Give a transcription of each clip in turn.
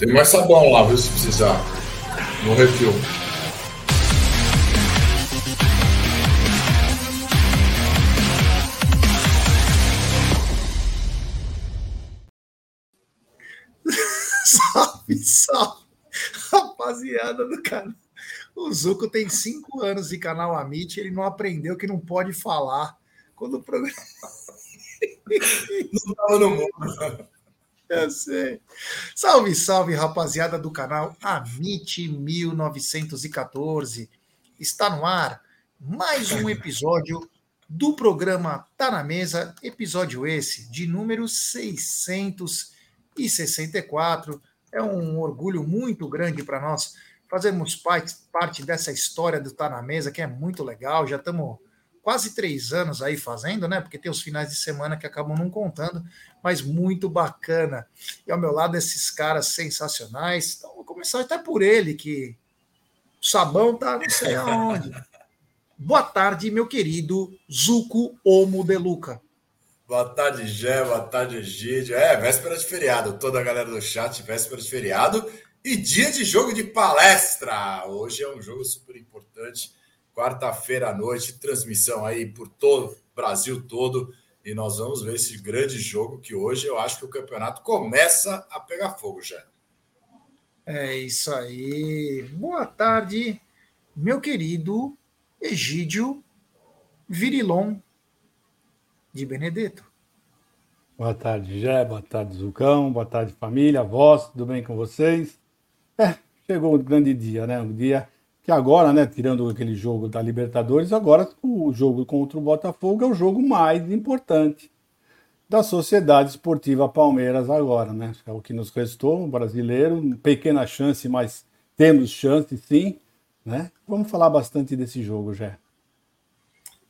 Tem mais sabão lá, viu, se precisar. No refil. salve, salve, rapaziada do canal. O Zuco tem cinco anos de canal Amit, ele não aprendeu que não pode falar quando o programa. não estava no mundo. Eu sei. Salve, salve, rapaziada do canal Amit 1914. Está no ar mais um episódio do programa Tá na Mesa, episódio esse de número 664. É um orgulho muito grande para nós fazermos parte, parte dessa história do Tá na Mesa, que é muito legal. Já estamos quase três anos aí fazendo, né? Porque tem os finais de semana que acabam não contando, mas muito bacana. E ao meu lado, esses caras sensacionais. Então, vou começar até por ele, que o sabão tá não sei aonde. Boa tarde, meu querido Zuco Omo de Luca. Boa tarde, Gé. Boa tarde, Egídio. É, véspera de feriado. Toda a galera do chat, véspera de feriado. E dia de jogo de palestra. Hoje é um jogo super importante quarta-feira à noite, transmissão aí por todo o Brasil todo. E nós vamos ver esse grande jogo que hoje eu acho que o campeonato começa a pegar fogo já. É isso aí. Boa tarde, meu querido Egídio Virilon de Benedetto. Boa tarde, Gé. Boa tarde, Zucão. Boa tarde, família, voz. Tudo bem com vocês? É, chegou o grande dia, né? Um dia que agora, né, tirando aquele jogo da Libertadores, agora o jogo contra o Botafogo é o jogo mais importante da Sociedade Esportiva Palmeiras agora, né? É o que nos restou, um brasileiro, pequena chance, mas temos chance sim, né? Vamos falar bastante desse jogo já.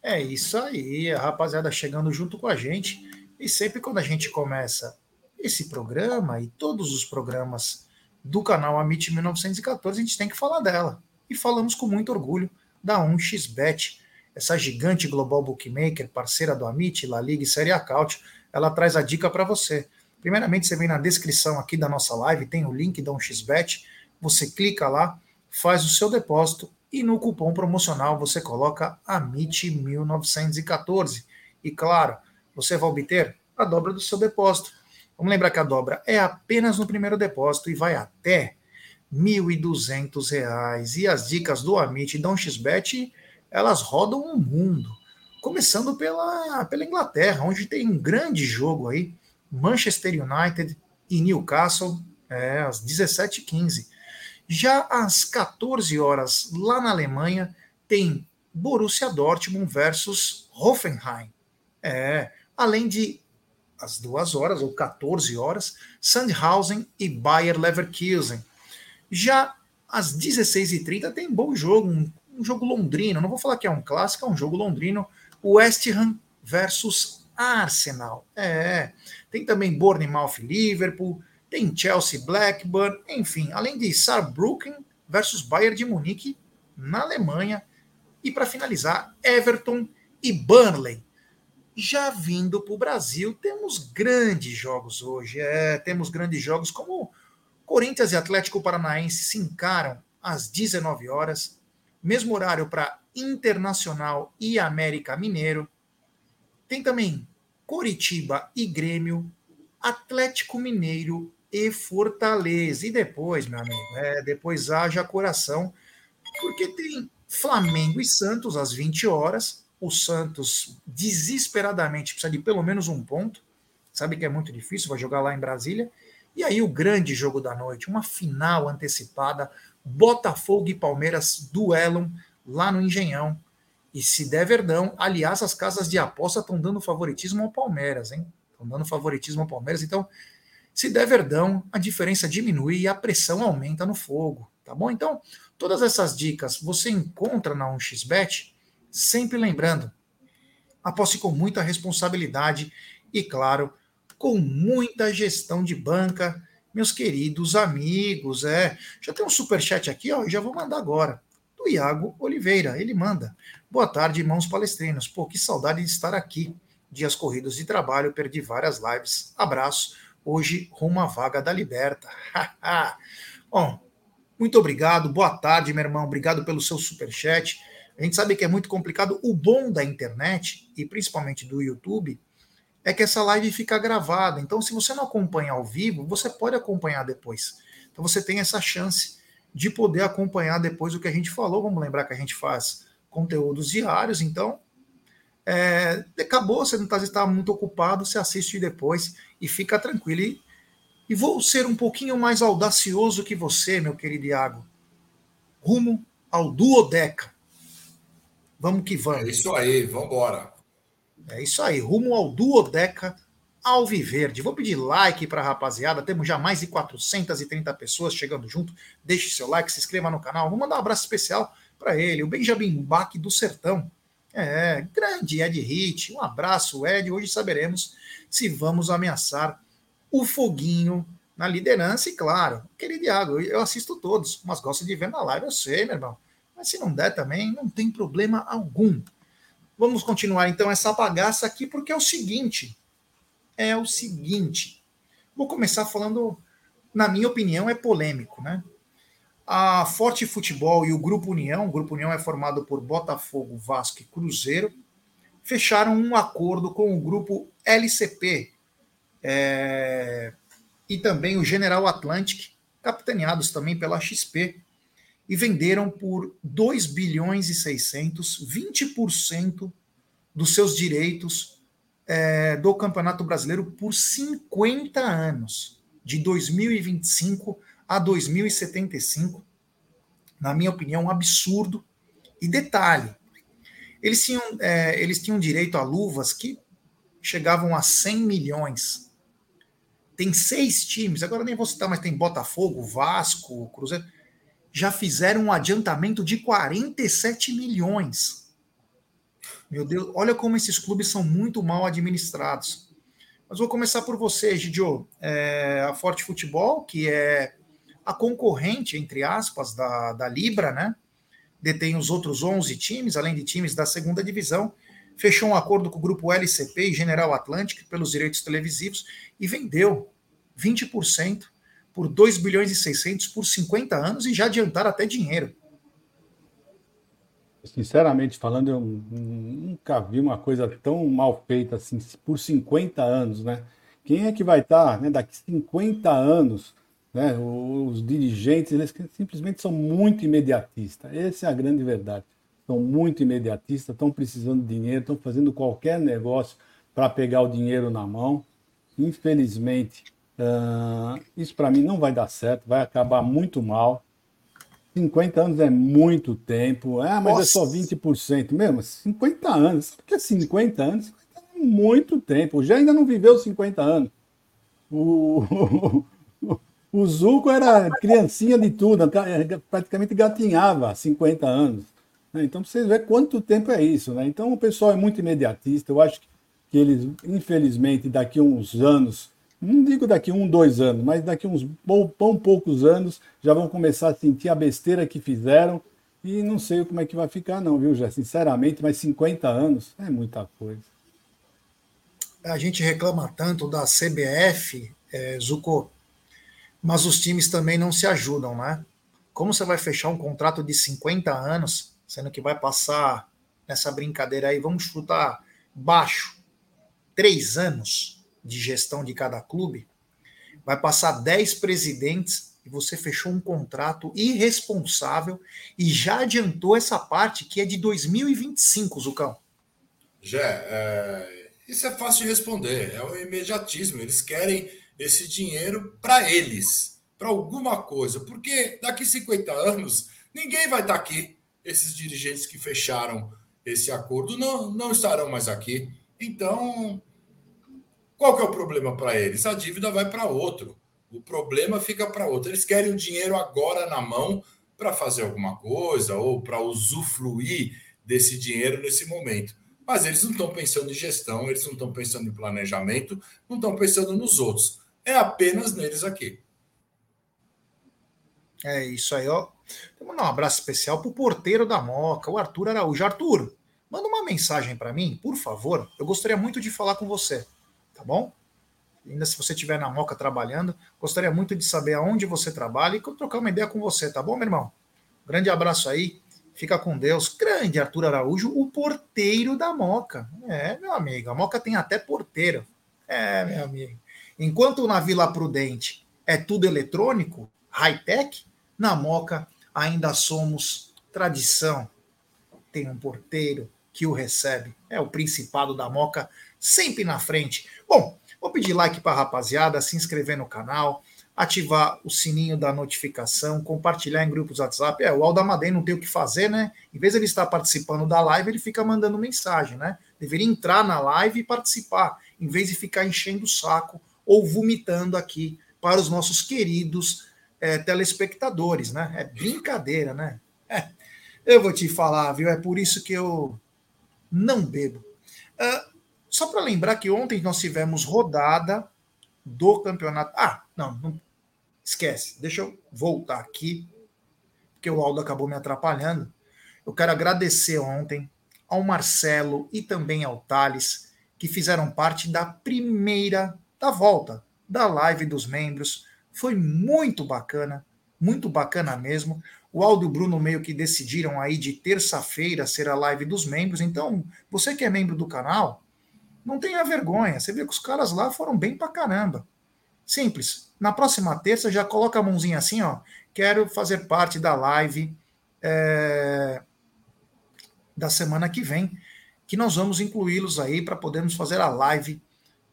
É isso aí, a rapaziada chegando junto com a gente. E sempre quando a gente começa esse programa e todos os programas do canal Amit 1914, a gente tem que falar dela e falamos com muito orgulho da 1xBet, essa gigante global bookmaker, parceira do Amit, La Liga e Série Acaute, ela traz a dica para você. Primeiramente, você vem na descrição aqui da nossa live, tem o link da 1xBet, você clica lá, faz o seu depósito e no cupom promocional você coloca AMIT1914. E claro, você vai obter a dobra do seu depósito. Vamos lembrar que a dobra é apenas no primeiro depósito e vai até R$ 1.200. E as dicas do Amit e da XBet, elas rodam o mundo. Começando pela, pela Inglaterra, onde tem um grande jogo aí, Manchester United e Newcastle, é, às 17h15. Já às 14 horas, lá na Alemanha, tem Borussia Dortmund versus Hoffenheim. É, além de às duas horas, ou 14 horas, Sandhausen e Bayer Leverkusen. Já às 16h30 tem bom jogo, um, um, jogo londrino. Não vou falar que é um clássico, é um jogo londrino. West Ham versus Arsenal. É. Tem também Bournemouth Liverpool, tem Chelsea Blackburn, enfim, além de Saarbrücken versus Bayern de Munique na Alemanha. E para finalizar, Everton e Burnley. Já vindo para o Brasil, temos grandes jogos hoje. É, temos grandes jogos como Corinthians e Atlético Paranaense se encaram às 19 horas, mesmo horário para Internacional e América Mineiro. Tem também Coritiba e Grêmio, Atlético Mineiro e Fortaleza. E depois, meu amigo, é, depois haja coração, porque tem Flamengo e Santos às 20 horas. O Santos desesperadamente precisa de pelo menos um ponto. Sabe que é muito difícil, vai jogar lá em Brasília. E aí o grande jogo da noite, uma final antecipada, Botafogo e Palmeiras duelam lá no Engenhão. E se der verdão, aliás, as casas de aposta estão dando favoritismo ao Palmeiras, hein? Estão dando favoritismo ao Palmeiras. Então, se der verdão, a diferença diminui e a pressão aumenta no fogo, tá bom? Então, todas essas dicas você encontra na 1xBet, sempre lembrando, aposte com muita responsabilidade e, claro, com muita gestão de banca, meus queridos amigos. É, já tem um super chat aqui, ó, já vou mandar agora. Do Iago Oliveira, ele manda. Boa tarde, irmãos palestrinos. Pô, que saudade de estar aqui. Dias corridos de trabalho, perdi várias lives. Abraço. hoje rumo à vaga da Liberta. Bom, muito obrigado, boa tarde, meu irmão, obrigado pelo seu super chat. A gente sabe que é muito complicado. O bom da internet, e principalmente do YouTube, é que essa live fica gravada. Então, se você não acompanha ao vivo, você pode acompanhar depois. Então, você tem essa chance de poder acompanhar depois o que a gente falou. Vamos lembrar que a gente faz conteúdos diários, então é, acabou, você não está tá muito ocupado, você assiste depois e fica tranquilo. E, e vou ser um pouquinho mais audacioso que você, meu querido Iago. Rumo ao duodeca. Vamos que vamos. É isso aí, vamos embora. É isso aí, rumo ao duodeca Alviverde. Vou pedir like para a rapaziada. Temos já mais de 430 pessoas chegando junto. Deixe seu like, se inscreva no canal. Vou mandar um abraço especial para ele, o Benjamin Bach do Sertão. É, grande Ed Hit. Um abraço, Ed. Hoje saberemos se vamos ameaçar o foguinho na liderança. E claro, querido Iago, eu assisto todos, mas gosto de ver na live, eu sei, meu irmão. Mas se não der também, não tem problema algum. Vamos continuar então essa bagaça aqui, porque é o seguinte: é o seguinte. Vou começar falando, na minha opinião, é polêmico, né? A Forte Futebol e o Grupo União, o Grupo União é formado por Botafogo, Vasco e Cruzeiro, fecharam um acordo com o grupo LCP é, e também o General Atlantic, capitaneados também pela XP, e venderam por 2 bilhões e 600, 20% dos seus direitos é, do Campeonato Brasileiro por 50 anos, de 2025 a 2075. Na minha opinião, um absurdo. E detalhe, eles tinham, é, eles tinham direito a luvas que chegavam a 100 milhões. Tem seis times, agora nem vou citar, mas tem Botafogo, Vasco, Cruzeiro, já fizeram um adiantamento de 47 milhões meu Deus, olha como esses clubes são muito mal administrados. Mas vou começar por você, Gidio. É, a Forte Futebol, que é a concorrente, entre aspas, da, da Libra, né? Detém os outros 11 times, além de times da segunda divisão. Fechou um acordo com o grupo LCP e General Atlantic pelos direitos televisivos e vendeu 20% por 2 bilhões e 600 por 50 anos e já adiantaram até dinheiro. Sinceramente falando, eu nunca vi uma coisa tão mal feita assim por 50 anos, né? Quem é que vai estar, tá, né, daqui 50 anos, né? Os dirigentes, eles simplesmente são muito imediatistas. Essa é a grande verdade. São muito imediatistas, estão precisando de dinheiro, estão fazendo qualquer negócio para pegar o dinheiro na mão. Infelizmente, uh, isso para mim não vai dar certo, vai acabar muito mal. 50 anos é muito tempo. Ah, mas Nossa. é só 20%. Mesmo, 50 anos. Sabe o que é 50 anos? 50 anos é muito tempo. Já ainda não viveu 50 anos. O, o Zuco era criancinha de tudo, praticamente gatinhava 50 anos. Né? Então, vocês verem quanto tempo é isso. Né? Então, o pessoal é muito imediatista. Eu acho que eles, infelizmente, daqui a uns anos, não digo daqui um, dois anos, mas daqui uns bom, poucos anos já vão começar a sentir a besteira que fizeram e não sei como é que vai ficar não, viu, já sinceramente, mas 50 anos é muita coisa. A gente reclama tanto da CBF, é, Zuko, mas os times também não se ajudam, né? Como você vai fechar um contrato de 50 anos, sendo que vai passar nessa brincadeira aí, vamos chutar baixo, três anos, de gestão de cada clube, vai passar 10 presidentes e você fechou um contrato irresponsável e já adiantou essa parte que é de 2025, Zucão. Já, é, isso é fácil de responder, é o imediatismo. Eles querem esse dinheiro para eles, para alguma coisa, porque daqui 50 anos ninguém vai estar aqui. Esses dirigentes que fecharam esse acordo não, não estarão mais aqui. Então, qual que é o problema para eles? A dívida vai para outro. O problema fica para outro. Eles querem o dinheiro agora na mão para fazer alguma coisa ou para usufruir desse dinheiro nesse momento. Mas eles não estão pensando em gestão, eles não estão pensando em planejamento, não estão pensando nos outros. É apenas neles aqui. É isso aí, ó. Vou mandar um abraço especial pro porteiro da Moca, o Arthur Araújo. Arthur, manda uma mensagem para mim, por favor. Eu gostaria muito de falar com você tá bom? ainda se você estiver na Moca trabalhando, gostaria muito de saber aonde você trabalha e trocar uma ideia com você, tá bom, meu irmão? Grande abraço aí, fica com Deus. Grande Arthur Araújo, o porteiro da Moca. É, meu amigo, a Moca tem até porteiro. É, meu amigo. Enquanto na Vila Prudente é tudo eletrônico, high-tech, na Moca ainda somos tradição. Tem um porteiro que o recebe. É o Principado da Moca, sempre na frente. Bom, vou pedir like para a rapaziada, se inscrever no canal, ativar o sininho da notificação, compartilhar em grupos WhatsApp. É, o Aldo Amadei não tem o que fazer, né? Em vez de ele estar participando da live, ele fica mandando mensagem, né? Deveria entrar na live e participar, em vez de ficar enchendo o saco ou vomitando aqui para os nossos queridos é, telespectadores, né? É brincadeira, né? É, eu vou te falar, viu? É por isso que eu não bebo. Uh, só para lembrar que ontem nós tivemos rodada do campeonato. Ah, não, não, esquece. Deixa eu voltar aqui, porque o Aldo acabou me atrapalhando. Eu quero agradecer ontem ao Marcelo e também ao Thales, que fizeram parte da primeira da volta da live dos membros. Foi muito bacana, muito bacana mesmo. O Aldo e o Bruno meio que decidiram aí de terça-feira ser a live dos membros. Então, você que é membro do canal, não tenha vergonha. Você vê que os caras lá foram bem pra caramba. Simples. Na próxima terça, já coloca a mãozinha assim, ó. Quero fazer parte da live é, da semana que vem, que nós vamos incluí-los aí para podermos fazer a live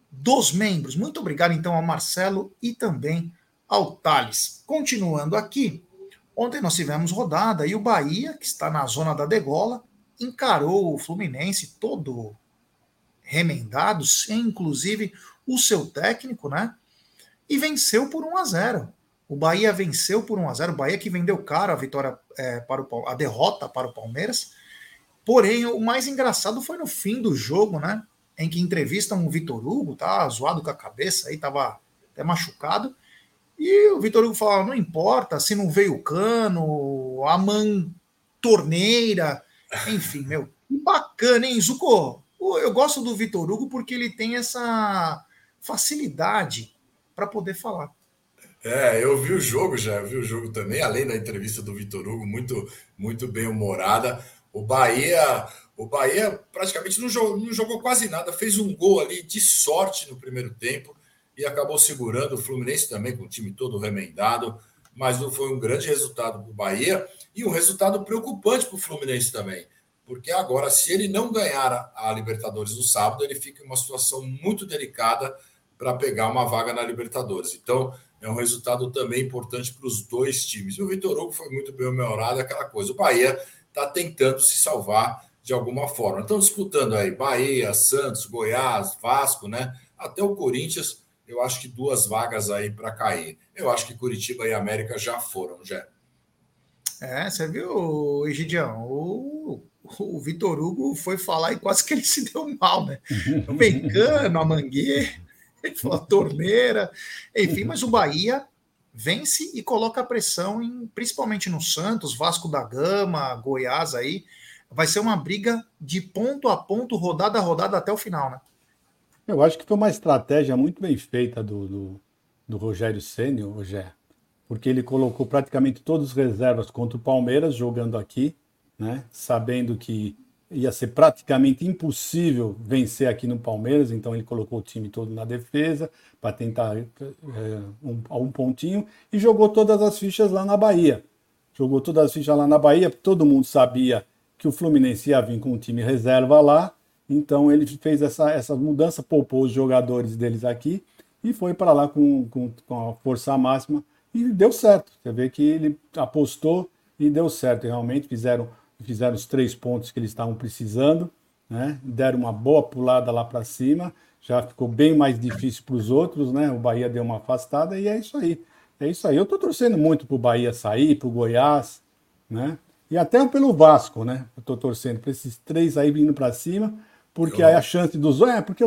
dos membros. Muito obrigado, então, ao Marcelo e também ao Thales. Continuando aqui, ontem nós tivemos rodada e o Bahia, que está na zona da degola, encarou o Fluminense todo remendado, sem inclusive o seu técnico, né? E venceu por 1 a 0. O Bahia venceu por 1 a 0. O Bahia que vendeu caro a vitória é, para o a derrota para o Palmeiras. Porém, o mais engraçado foi no fim do jogo, né? Em que entrevistam o Vitor Hugo, tá zoado com a cabeça aí, tava até machucado. E o Vitor Hugo falava: não importa se não veio o cano, a man torneira, enfim, meu, bacana, hein, Zuko? Eu gosto do Vitor Hugo porque ele tem essa facilidade para poder falar. É, eu vi o jogo já, eu vi o jogo também, além da entrevista do Vitor Hugo, muito, muito bem humorada. O Bahia, o Bahia praticamente não jogou, não jogou quase nada, fez um gol ali de sorte no primeiro tempo e acabou segurando o Fluminense também, com o time todo remendado. Mas não foi um grande resultado para o Bahia e um resultado preocupante para o Fluminense também porque agora, se ele não ganhar a Libertadores no sábado, ele fica em uma situação muito delicada para pegar uma vaga na Libertadores. Então, é um resultado também importante para os dois times. E o Vitor Hugo foi muito bem humorado, aquela coisa. O Bahia está tentando se salvar de alguma forma. Estão disputando aí Bahia, Santos, Goiás, Vasco, né? Até o Corinthians, eu acho que duas vagas aí para cair. Eu acho que Curitiba e América já foram, já. É, você viu, Egidião? O o Vitor Hugo foi falar e quase que ele se deu mal, né? O Bencano, a Mangueira, ele falou a torneira, enfim, mas o Bahia vence e coloca a pressão em, principalmente no Santos, Vasco da Gama, Goiás aí. Vai ser uma briga de ponto a ponto, rodada a rodada até o final, né? Eu acho que foi uma estratégia muito bem feita do, do, do Rogério Sênior, Rogério, porque ele colocou praticamente todos os reservas contra o Palmeiras jogando aqui né? sabendo que ia ser praticamente impossível vencer aqui no Palmeiras, então ele colocou o time todo na defesa para tentar é, um, um pontinho e jogou todas as fichas lá na Bahia. Jogou todas as fichas lá na Bahia, todo mundo sabia que o Fluminense ia vir com um time reserva lá, então ele fez essa, essa mudança, poupou os jogadores deles aqui e foi para lá com, com, com a força máxima e deu certo. Você vê que ele apostou e deu certo. Realmente fizeram fizeram os três pontos que eles estavam precisando, né? deram uma boa pulada lá para cima, já ficou bem mais difícil para os outros, né? O Bahia deu uma afastada e é isso aí. É isso aí. Eu estou torcendo muito para o Bahia sair, para o Goiás, né? E até pelo Vasco, né? Eu estou torcendo para esses três aí vindo para cima, porque eu... aí a chance dos. É, porque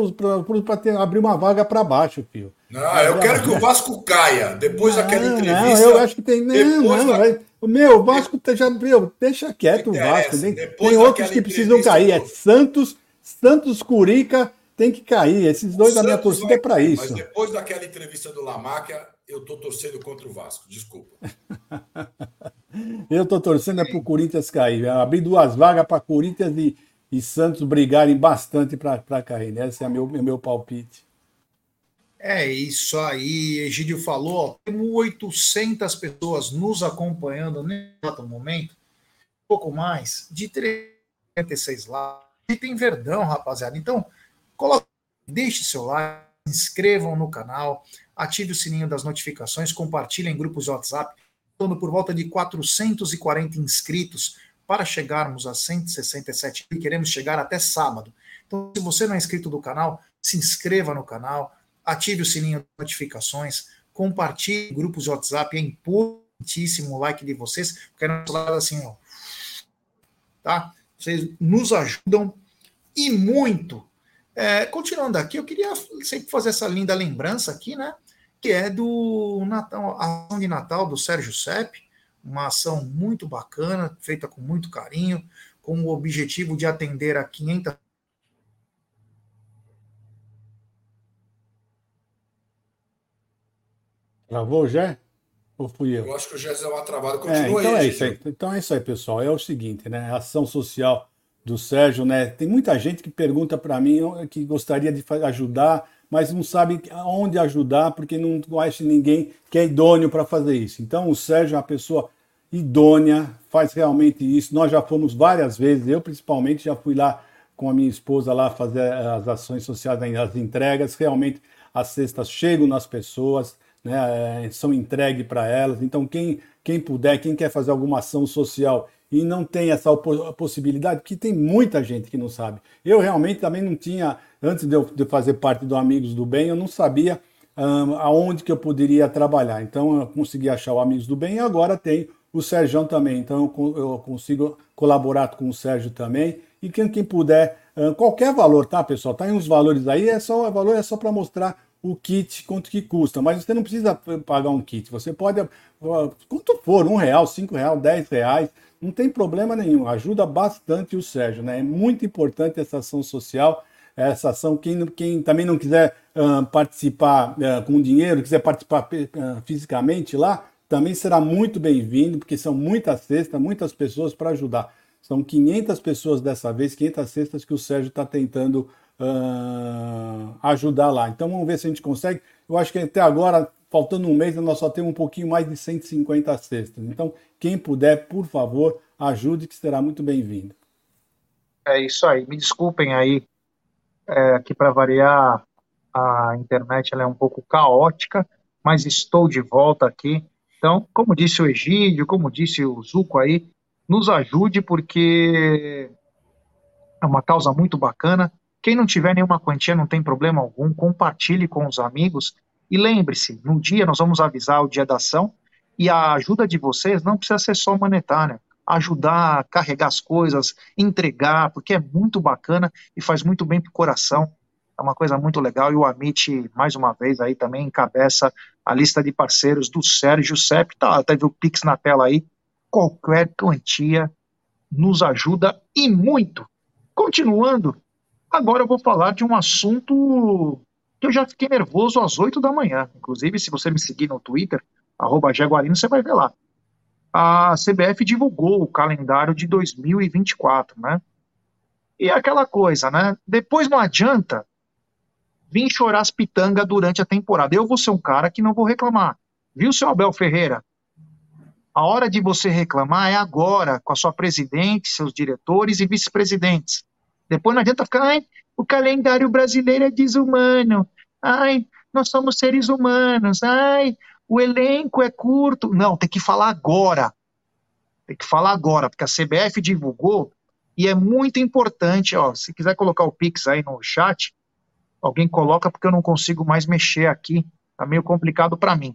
para abrir uma vaga para baixo, filho. Não, eu quero que o Vasco caia. Depois daquela entrevista. Não, eu acho que tem. Não, não, vai... Meu, o Vasco tá já. Meu, deixa quieto o Vasco. Tem, tem outros que precisam cair. É Santos, Santos, Curica. tem que cair. Esses dois da minha torcida é para isso. Mas depois daquela entrevista do Lamáquia, eu tô torcendo contra o Vasco. Desculpa. eu tô torcendo é para o Corinthians cair. Abrir duas vagas para Corinthians e, e Santos brigarem bastante para cair. Né? Esse é meu, meu palpite. É isso aí, Egídio falou. Ó, temos 800 pessoas nos acompanhando nesse momento, pouco mais, de 36 lá. E tem verdão, rapaziada. Então, coloque, deixe seu like, inscrevam no canal, ative o sininho das notificações, compartilhem em grupos de WhatsApp. Estamos por volta de 440 inscritos para chegarmos a 167 e queremos chegar até sábado. Então, se você não é inscrito do canal, se inscreva no canal ative o sininho de notificações, compartilhe grupos de WhatsApp, é importantíssimo o like de vocês, porque é lado assim, ó, tá? Vocês nos ajudam e muito. É, continuando aqui, eu queria sempre fazer essa linda lembrança aqui, né? Que é do Natal, a ação de Natal do Sérgio Sepp, uma ação muito bacana, feita com muito carinho, com o objetivo de atender a 500 Travou já? Ou fui eu? Eu acho que o Jé deu uma travada. Continua é, então aí, é isso aí. Então é isso aí, pessoal. É o seguinte, né? A ação social do Sérgio, né? Tem muita gente que pergunta para mim que gostaria de ajudar, mas não sabe aonde ajudar porque não conhece ninguém que é idôneo para fazer isso. Então o Sérgio é uma pessoa idônea, faz realmente isso. Nós já fomos várias vezes, eu principalmente já fui lá com a minha esposa lá fazer as ações sociais, as entregas. Realmente as cestas chegam nas pessoas né, é, são entregues para elas. Então, quem, quem puder, quem quer fazer alguma ação social e não tem essa possibilidade, porque tem muita gente que não sabe. Eu realmente também não tinha, antes de eu de fazer parte do Amigos do Bem, eu não sabia um, aonde que eu poderia trabalhar. Então, eu consegui achar o Amigos do Bem e agora tem o Sérgio também. Então, eu, eu consigo colaborar com o Sérgio também. E quem, quem puder, um, qualquer valor, tá, pessoal? Tá aí uns valores aí, é só, o valor é só para mostrar o kit, quanto que custa. Mas você não precisa pagar um kit. Você pode, quanto for, um real, cinco real, dez reais, não tem problema nenhum. Ajuda bastante o Sérgio, né? É muito importante essa ação social, essa ação. Quem, quem também não quiser uh, participar uh, com dinheiro, quiser participar uh, fisicamente lá, também será muito bem-vindo, porque são muitas cestas, muitas pessoas para ajudar. São 500 pessoas dessa vez, 500 cestas que o Sérgio está tentando uh, ajudar lá. Então vamos ver se a gente consegue. Eu acho que até agora, faltando um mês, nós só temos um pouquinho mais de 150 cestas. Então, quem puder, por favor, ajude, que será muito bem-vindo. É isso aí. Me desculpem aí, é, que para variar, a internet é um pouco caótica, mas estou de volta aqui. Então, como disse o Egídio, como disse o Zuco aí, nos ajude, porque é uma causa muito bacana. Quem não tiver nenhuma quantia, não tem problema algum, compartilhe com os amigos. E lembre-se, no dia nós vamos avisar o dia da ação e a ajuda de vocês não precisa ser só monetária. Ajudar carregar as coisas, entregar, porque é muito bacana e faz muito bem para o coração. É uma coisa muito legal. E o Amit, mais uma vez, aí também encabeça a lista de parceiros do Sérgio Sepp. Tá, até viu o Pix na tela aí. Qualquer quantia nos ajuda e muito. Continuando, Agora eu vou falar de um assunto que eu já fiquei nervoso às 8 da manhã. Inclusive, se você me seguir no Twitter, arroba Jaguarino, você vai ver lá. A CBF divulgou o calendário de 2024, né? E é aquela coisa, né? Depois não adianta vir chorar as pitangas durante a temporada. Eu vou ser um cara que não vou reclamar. Viu, seu Abel Ferreira? A hora de você reclamar é agora, com a sua presidente, seus diretores e vice-presidentes. Depois não adianta ficar, ai, o calendário brasileiro é desumano. Ai, nós somos seres humanos. Ai, o elenco é curto. Não, tem que falar agora. Tem que falar agora, porque a CBF divulgou e é muito importante, ó, se quiser colocar o Pix aí no chat, alguém coloca porque eu não consigo mais mexer aqui, tá meio complicado para mim.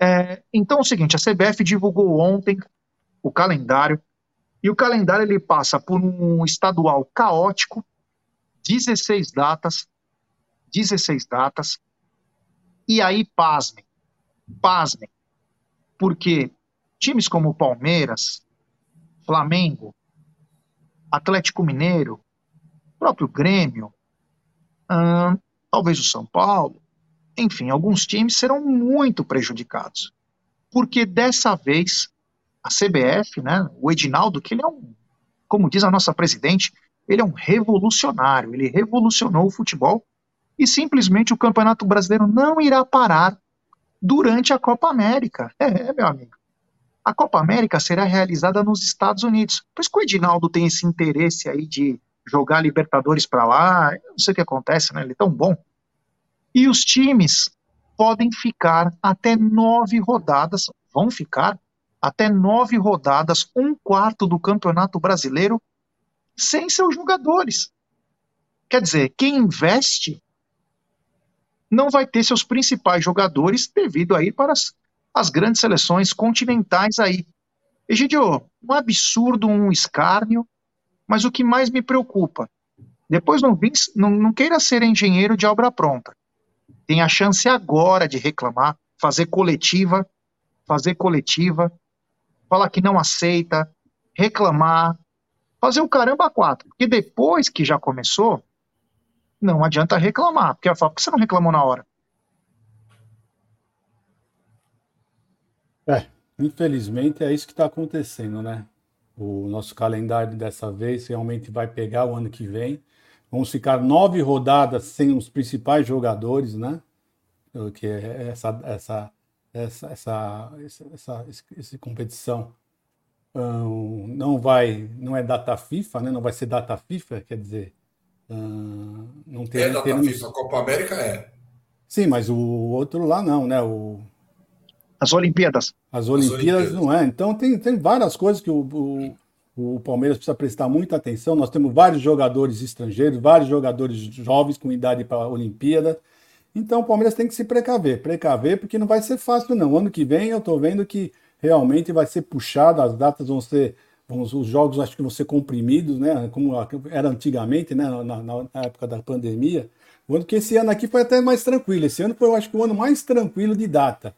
É, então é o seguinte, a CBF divulgou ontem o calendário e o calendário ele passa por um estadual caótico, 16 datas, 16 datas. E aí, pasmem, pasmem, porque times como Palmeiras, Flamengo, Atlético Mineiro, próprio Grêmio, hum, talvez o São Paulo, enfim, alguns times serão muito prejudicados. Porque dessa vez a CBF, né, o Edinaldo, que ele é um, como diz a nossa presidente, ele é um revolucionário, ele revolucionou o futebol e simplesmente o Campeonato Brasileiro não irá parar durante a Copa América. É, meu amigo. A Copa América será realizada nos Estados Unidos. Por isso que o Edinaldo tem esse interesse aí de jogar Libertadores para lá. Não sei o que acontece, né? Ele é tão bom. E os times podem ficar até nove rodadas, vão ficar até nove rodadas, um quarto do Campeonato Brasileiro, sem seus jogadores. Quer dizer, quem investe não vai ter seus principais jogadores devido aí para as, as grandes seleções continentais aí. Egidio, um absurdo, um escárnio, mas o que mais me preocupa, depois não, não, não queira ser engenheiro de obra pronta. Tem a chance agora de reclamar, fazer coletiva, fazer coletiva, falar que não aceita, reclamar, fazer o caramba quatro. Porque depois que já começou, não adianta reclamar. Porque ela fala, por que você não reclamou na hora? É, infelizmente é isso que está acontecendo, né? O nosso calendário dessa vez realmente vai pegar o ano que vem. Vamos ficar nove rodadas sem os principais jogadores, né? Que é essa, essa, essa, essa, essa, essa competição um, não vai, não é data FIFA, né? Não vai ser data FIFA, quer dizer, um, não tem. É data termos... FIFA, a Copa América é. Sim, mas o outro lá não, né? O... As Olimpíadas. As Olimpíadas, As Olimpíadas. não é. Então tem, tem várias coisas que o, o o Palmeiras precisa prestar muita atenção. Nós temos vários jogadores estrangeiros, vários jogadores jovens com idade para a Olimpíada. Então o Palmeiras tem que se precaver, precaver, porque não vai ser fácil, não. Ano que vem eu estou vendo que realmente vai ser puxado, as datas vão ser. Vão, os jogos acho que vão ser comprimidos, né? Como era antigamente, né? Na, na, na época da pandemia. O ano que esse ano aqui foi até mais tranquilo. Esse ano foi, eu acho que o ano mais tranquilo de data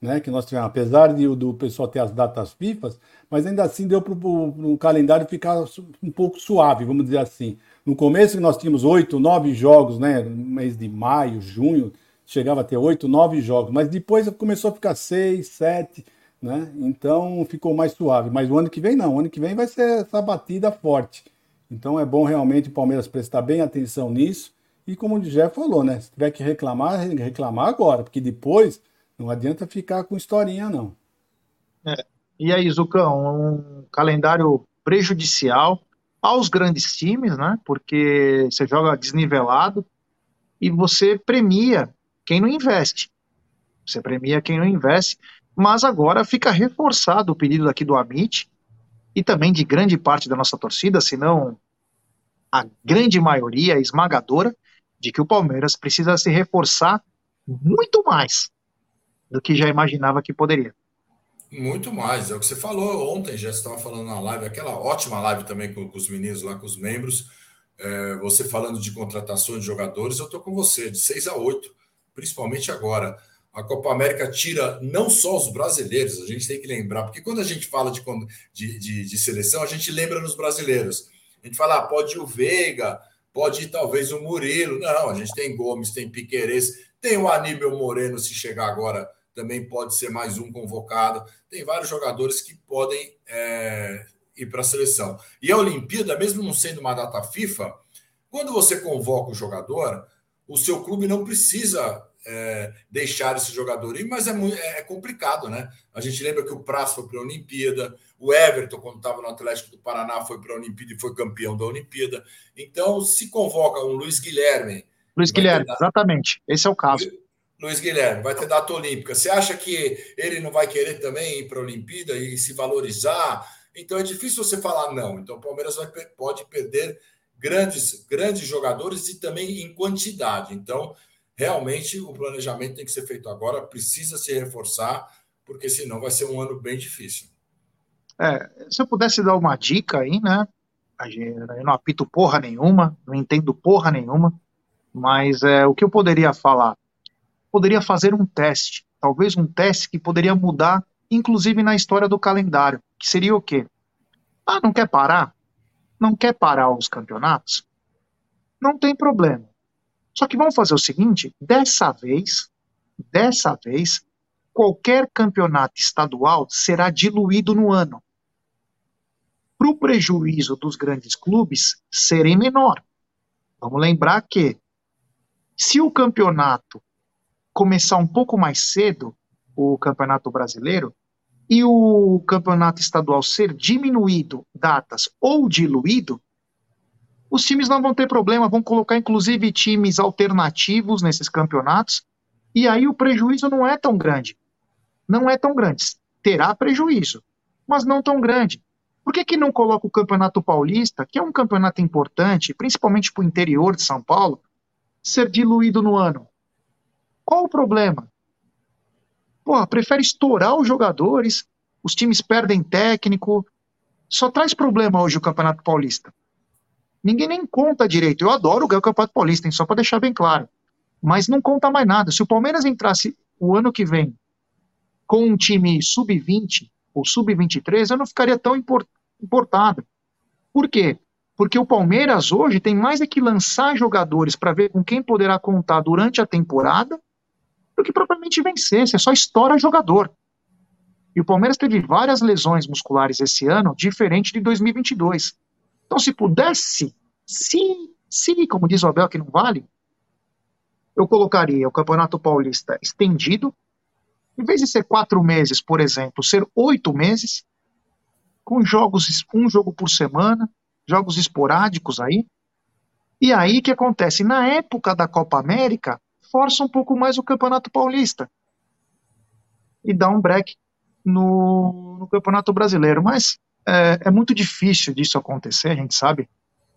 né, que nós tivemos, apesar de, do pessoal ter as datas FIFA, mas ainda assim deu para o calendário ficar um pouco suave, vamos dizer assim. No começo nós tínhamos oito, nove jogos, né, no mês de maio, junho, chegava a ter oito, nove jogos, mas depois começou a ficar seis, sete, né, então ficou mais suave. Mas o ano que vem não, o ano que vem vai ser essa batida forte. Então é bom realmente o Palmeiras prestar bem atenção nisso. E como o Jeff falou, né? Se tiver que reclamar, reclamar agora, porque depois não adianta ficar com historinha, não. É. E aí, Zucão, um calendário prejudicial aos grandes times, né? Porque você joga desnivelado e você premia quem não investe. Você premia quem não investe, mas agora fica reforçado o pedido aqui do Amit e também de grande parte da nossa torcida, se não a grande maioria esmagadora, de que o Palmeiras precisa se reforçar muito mais do que já imaginava que poderia. Muito mais, é o que você falou ontem, já estava falando na live, aquela ótima live também com, com os meninos lá, com os membros. É, você falando de contratações de jogadores, eu estou com você, de 6 a 8, principalmente agora. A Copa América tira não só os brasileiros, a gente tem que lembrar, porque quando a gente fala de, de, de, de seleção, a gente lembra nos brasileiros. A gente fala, ah, pode ir o Veiga, pode ir talvez o Murilo. Não, a gente tem Gomes, tem Piqueires, tem o Aníbal Moreno, se chegar agora também pode ser mais um convocado. Tem vários jogadores que podem é, ir para a seleção. E a Olimpíada, mesmo não sendo uma data FIFA, quando você convoca o jogador, o seu clube não precisa é, deixar esse jogador ir, mas é, muito, é, complicado, né? A gente lembra que o Praça foi para a Olimpíada, o Everton, quando estava no Atlético do Paraná, foi para a Olimpíada e foi campeão da Olimpíada. Então, se convoca um Luiz Guilherme. Luiz Guilherme, exatamente. Esse é o caso. Luiz Guilherme, vai ter data olímpica. Você acha que ele não vai querer também ir para a Olimpíada e se valorizar? Então é difícil você falar não. Então o Palmeiras vai, pode perder grandes, grandes jogadores e também em quantidade. Então, realmente, o planejamento tem que ser feito agora, precisa se reforçar, porque senão vai ser um ano bem difícil. É, se eu pudesse dar uma dica aí, né? Eu não apito porra nenhuma, não entendo porra nenhuma, mas é, o que eu poderia falar? Poderia fazer um teste, talvez um teste que poderia mudar, inclusive na história do calendário, que seria o quê? Ah, não quer parar? Não quer parar os campeonatos? Não tem problema. Só que vamos fazer o seguinte: dessa vez, dessa vez, qualquer campeonato estadual será diluído no ano. Para o prejuízo dos grandes clubes serem menor. Vamos lembrar que se o campeonato começar um pouco mais cedo, o campeonato brasileiro, e o campeonato estadual ser diminuído datas ou diluído, os times não vão ter problema, vão colocar inclusive times alternativos nesses campeonatos, e aí o prejuízo não é tão grande. Não é tão grande. Terá prejuízo, mas não tão grande. Por que, que não coloca o Campeonato Paulista, que é um campeonato importante, principalmente para o interior de São Paulo, ser diluído no ano? Qual o problema? Prefere estourar os jogadores, os times perdem técnico. Só traz problema hoje o Campeonato Paulista. Ninguém nem conta direito. Eu adoro ganhar o Campeonato Paulista, hein, só para deixar bem claro. Mas não conta mais nada. Se o Palmeiras entrasse o ano que vem com um time sub-20 ou sub-23, eu não ficaria tão importado. Por quê? Porque o Palmeiras hoje tem mais é que lançar jogadores para ver com quem poderá contar durante a temporada do que propriamente vencer. Você só estoura jogador. E o Palmeiras teve várias lesões musculares esse ano, diferente de 2022. Então, se pudesse, se, se, como diz o Abel, que não vale, eu colocaria o Campeonato Paulista estendido, em vez de ser quatro meses, por exemplo, ser oito meses, com jogos, um jogo por semana, jogos esporádicos aí. E aí o que acontece? Na época da Copa América, força um pouco mais o Campeonato Paulista e dá um break no, no Campeonato Brasileiro. Mas é, é, muito difícil disso acontecer, a gente sabe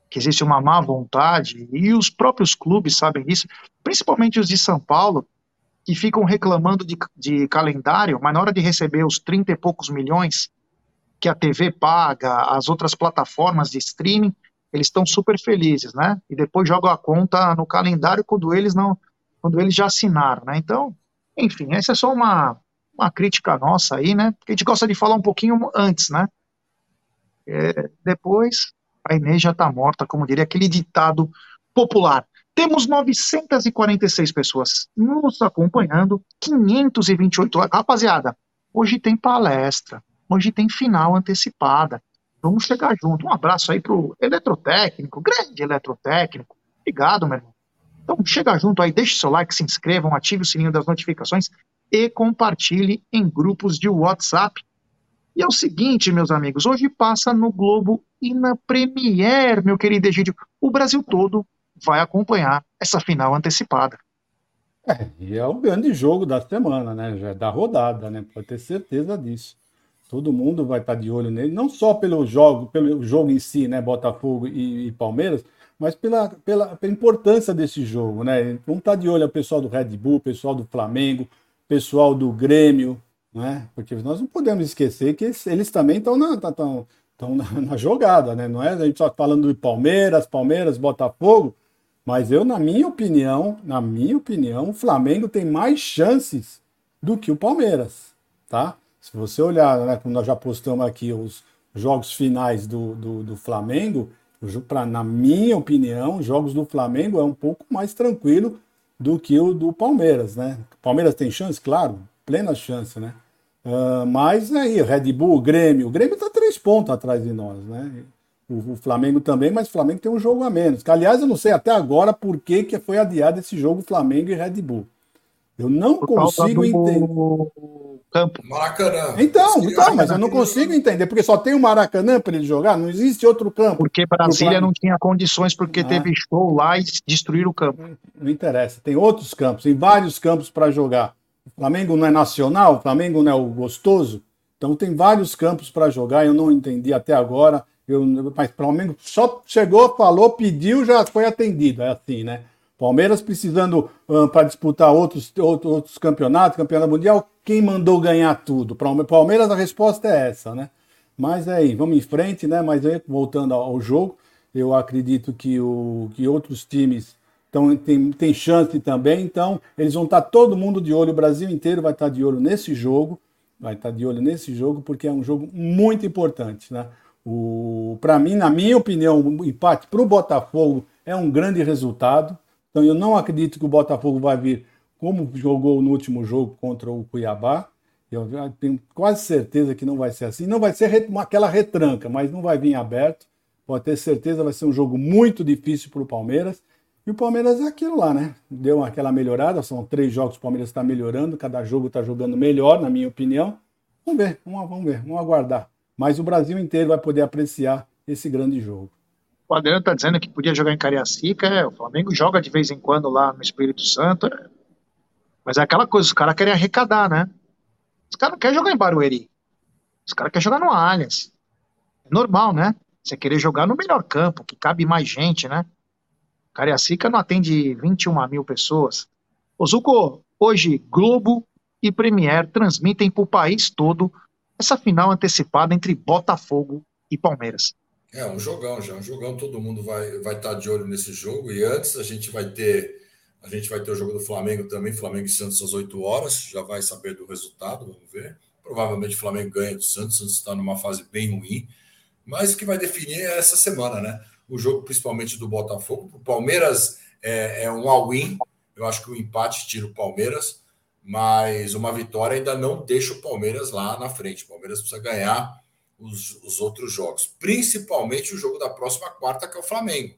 que existe uma má vontade e os próprios clubes sabem disso, principalmente os de São Paulo, que ficam reclamando de, de calendário, mas na hora de receber os 30 e poucos milhões que a TV paga, as outras plataformas de streaming, eles estão super felizes, né? E depois jogam a conta no calendário quando eles não quando eles já assinaram, né? Então, enfim, essa é só uma, uma crítica nossa aí, né? Porque a gente gosta de falar um pouquinho antes, né? É, depois, a Inês já está morta, como diria aquele ditado popular. Temos 946 pessoas nos acompanhando, 528. Rapaziada, hoje tem palestra, hoje tem final antecipada. Vamos chegar junto. Um abraço aí pro eletrotécnico, grande eletrotécnico. Obrigado, meu irmão. Então chega junto aí, deixe seu like, se inscrevam, ative o sininho das notificações e compartilhe em grupos de WhatsApp. E é o seguinte, meus amigos, hoje passa no Globo e na Premiere, meu querido Egídio. O Brasil todo vai acompanhar essa final antecipada. É, e é o grande jogo da semana, né? Já é da rodada, né? Pode ter certeza disso. Todo mundo vai estar de olho nele, não só pelo jogo, pelo jogo em si, né? Botafogo e, e Palmeiras, mas pela, pela, pela importância desse jogo, né? Vamos estar de olho o pessoal do Red Bull, pessoal do Flamengo, pessoal do Grêmio, né? Porque nós não podemos esquecer que eles também estão na, estão, estão na, na, jogada, né? Não é a gente só falando de Palmeiras, Palmeiras, Botafogo, mas eu, na minha opinião, na minha opinião, o Flamengo tem mais chances do que o Palmeiras, tá? Se você olhar, né, como nós já postamos aqui os jogos finais do, do, do Flamengo, Pra, na minha opinião, jogos do Flamengo é um pouco mais tranquilo do que o do Palmeiras, né? Palmeiras tem chance, claro, plena chance, né? Uh, mas aí, Red Bull, Grêmio, o Grêmio está três pontos atrás de nós, né? O, o, Flamengo também, mas o Flamengo tem um jogo a menos. Que, aliás, eu não sei até agora por que, que foi adiado esse jogo Flamengo e Red Bull. Eu não por consigo entender campo. Maracanã. Então, então mas eu não consigo entender, porque só tem o Maracanã para ele jogar, não existe outro campo. Porque Brasília não tinha condições, porque ah. teve show lá e destruíram o campo. Não, não interessa, tem outros campos, tem vários campos para jogar. O Flamengo não é nacional, o Flamengo não é o gostoso, então tem vários campos para jogar, eu não entendi até agora. Eu, mas o Flamengo só chegou, falou, pediu, já foi atendido. É assim, né? Palmeiras precisando uh, para disputar outros, outros, outros campeonatos, campeonato mundial, quem mandou ganhar tudo? Palmeiras, a resposta é essa, né? Mas é aí, vamos em frente, né? Mas aí, voltando ao jogo, eu acredito que, o, que outros times tão, tem, tem chance também, então eles vão estar todo mundo de olho, o Brasil inteiro vai estar de olho nesse jogo, vai estar de olho nesse jogo, porque é um jogo muito importante, né? Para mim, na minha opinião, o empate para o Botafogo é um grande resultado Então eu não acredito que o Botafogo vai vir como jogou no último jogo contra o Cuiabá. Eu tenho quase certeza que não vai ser assim. Não vai ser aquela retranca, mas não vai vir aberto. Pode ter certeza, vai ser um jogo muito difícil para o Palmeiras. E o Palmeiras é aquilo lá, né? Deu aquela melhorada, são três jogos o Palmeiras está melhorando, cada jogo está jogando melhor, na minha opinião. Vamos ver, vamos, vamos ver, vamos aguardar. Mas o Brasil inteiro vai poder apreciar esse grande jogo. O Adriano está dizendo que podia jogar em Cariacica, é, o Flamengo joga de vez em quando lá no Espírito Santo, é. mas é aquela coisa, os caras querem arrecadar, né? Os caras não querem jogar em Barueri, os caras querem jogar no Allianz. É normal, né? Você querer jogar no melhor campo, que cabe mais gente, né? Cariacica não atende 21 mil pessoas. Ozuko, hoje Globo e Premier transmitem para o país todo essa final antecipada entre Botafogo e Palmeiras. É um jogão já, um jogão. Todo mundo vai vai estar tá de olho nesse jogo. E antes a gente vai ter a gente vai ter o jogo do Flamengo também, Flamengo e Santos às 8 horas. Já vai saber do resultado, vamos ver. Provavelmente o Flamengo ganha do Santos. Santos está numa fase bem ruim. Mas o que vai definir é essa semana, né? O jogo, principalmente do Botafogo. O Palmeiras é, é um all-in. Eu acho que o empate tira o Palmeiras, mas uma vitória ainda não deixa o Palmeiras lá na frente. O Palmeiras precisa ganhar os, os outros jogos, principalmente o jogo da próxima quarta, que é o Flamengo.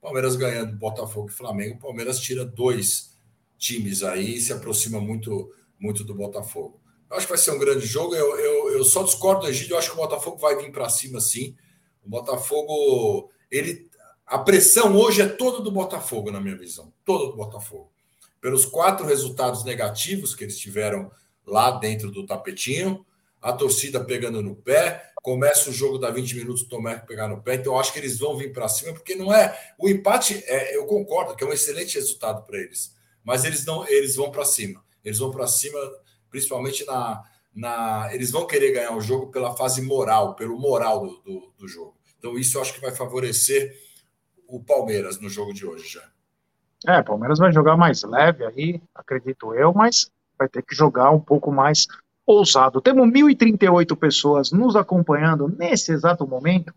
Palmeiras ganhando Botafogo e Flamengo, Palmeiras tira dois times aí e se aproxima muito, muito do Botafogo. Eu acho que vai ser um grande jogo. Eu, eu, eu só discordo do. Eu acho que o Botafogo vai vir para cima, sim. O Botafogo, ele, a pressão hoje é toda do Botafogo, na minha visão. Toda do Botafogo. Pelos quatro resultados negativos que eles tiveram lá dentro do tapetinho, a torcida pegando no pé, começa o jogo da 20 minutos, o Tomé pegar no pé. Então, eu acho que eles vão vir para cima, porque não é. O empate, é, eu concordo que é um excelente resultado para eles, mas eles não, eles vão para cima. Eles vão para cima principalmente na, na. Eles vão querer ganhar o jogo pela fase moral, pelo moral do, do, do jogo. Então, isso eu acho que vai favorecer o Palmeiras no jogo de hoje já. É, o Palmeiras vai jogar mais leve aí, acredito eu, mas vai ter que jogar um pouco mais ousado. Temos 1.038 pessoas nos acompanhando nesse exato momento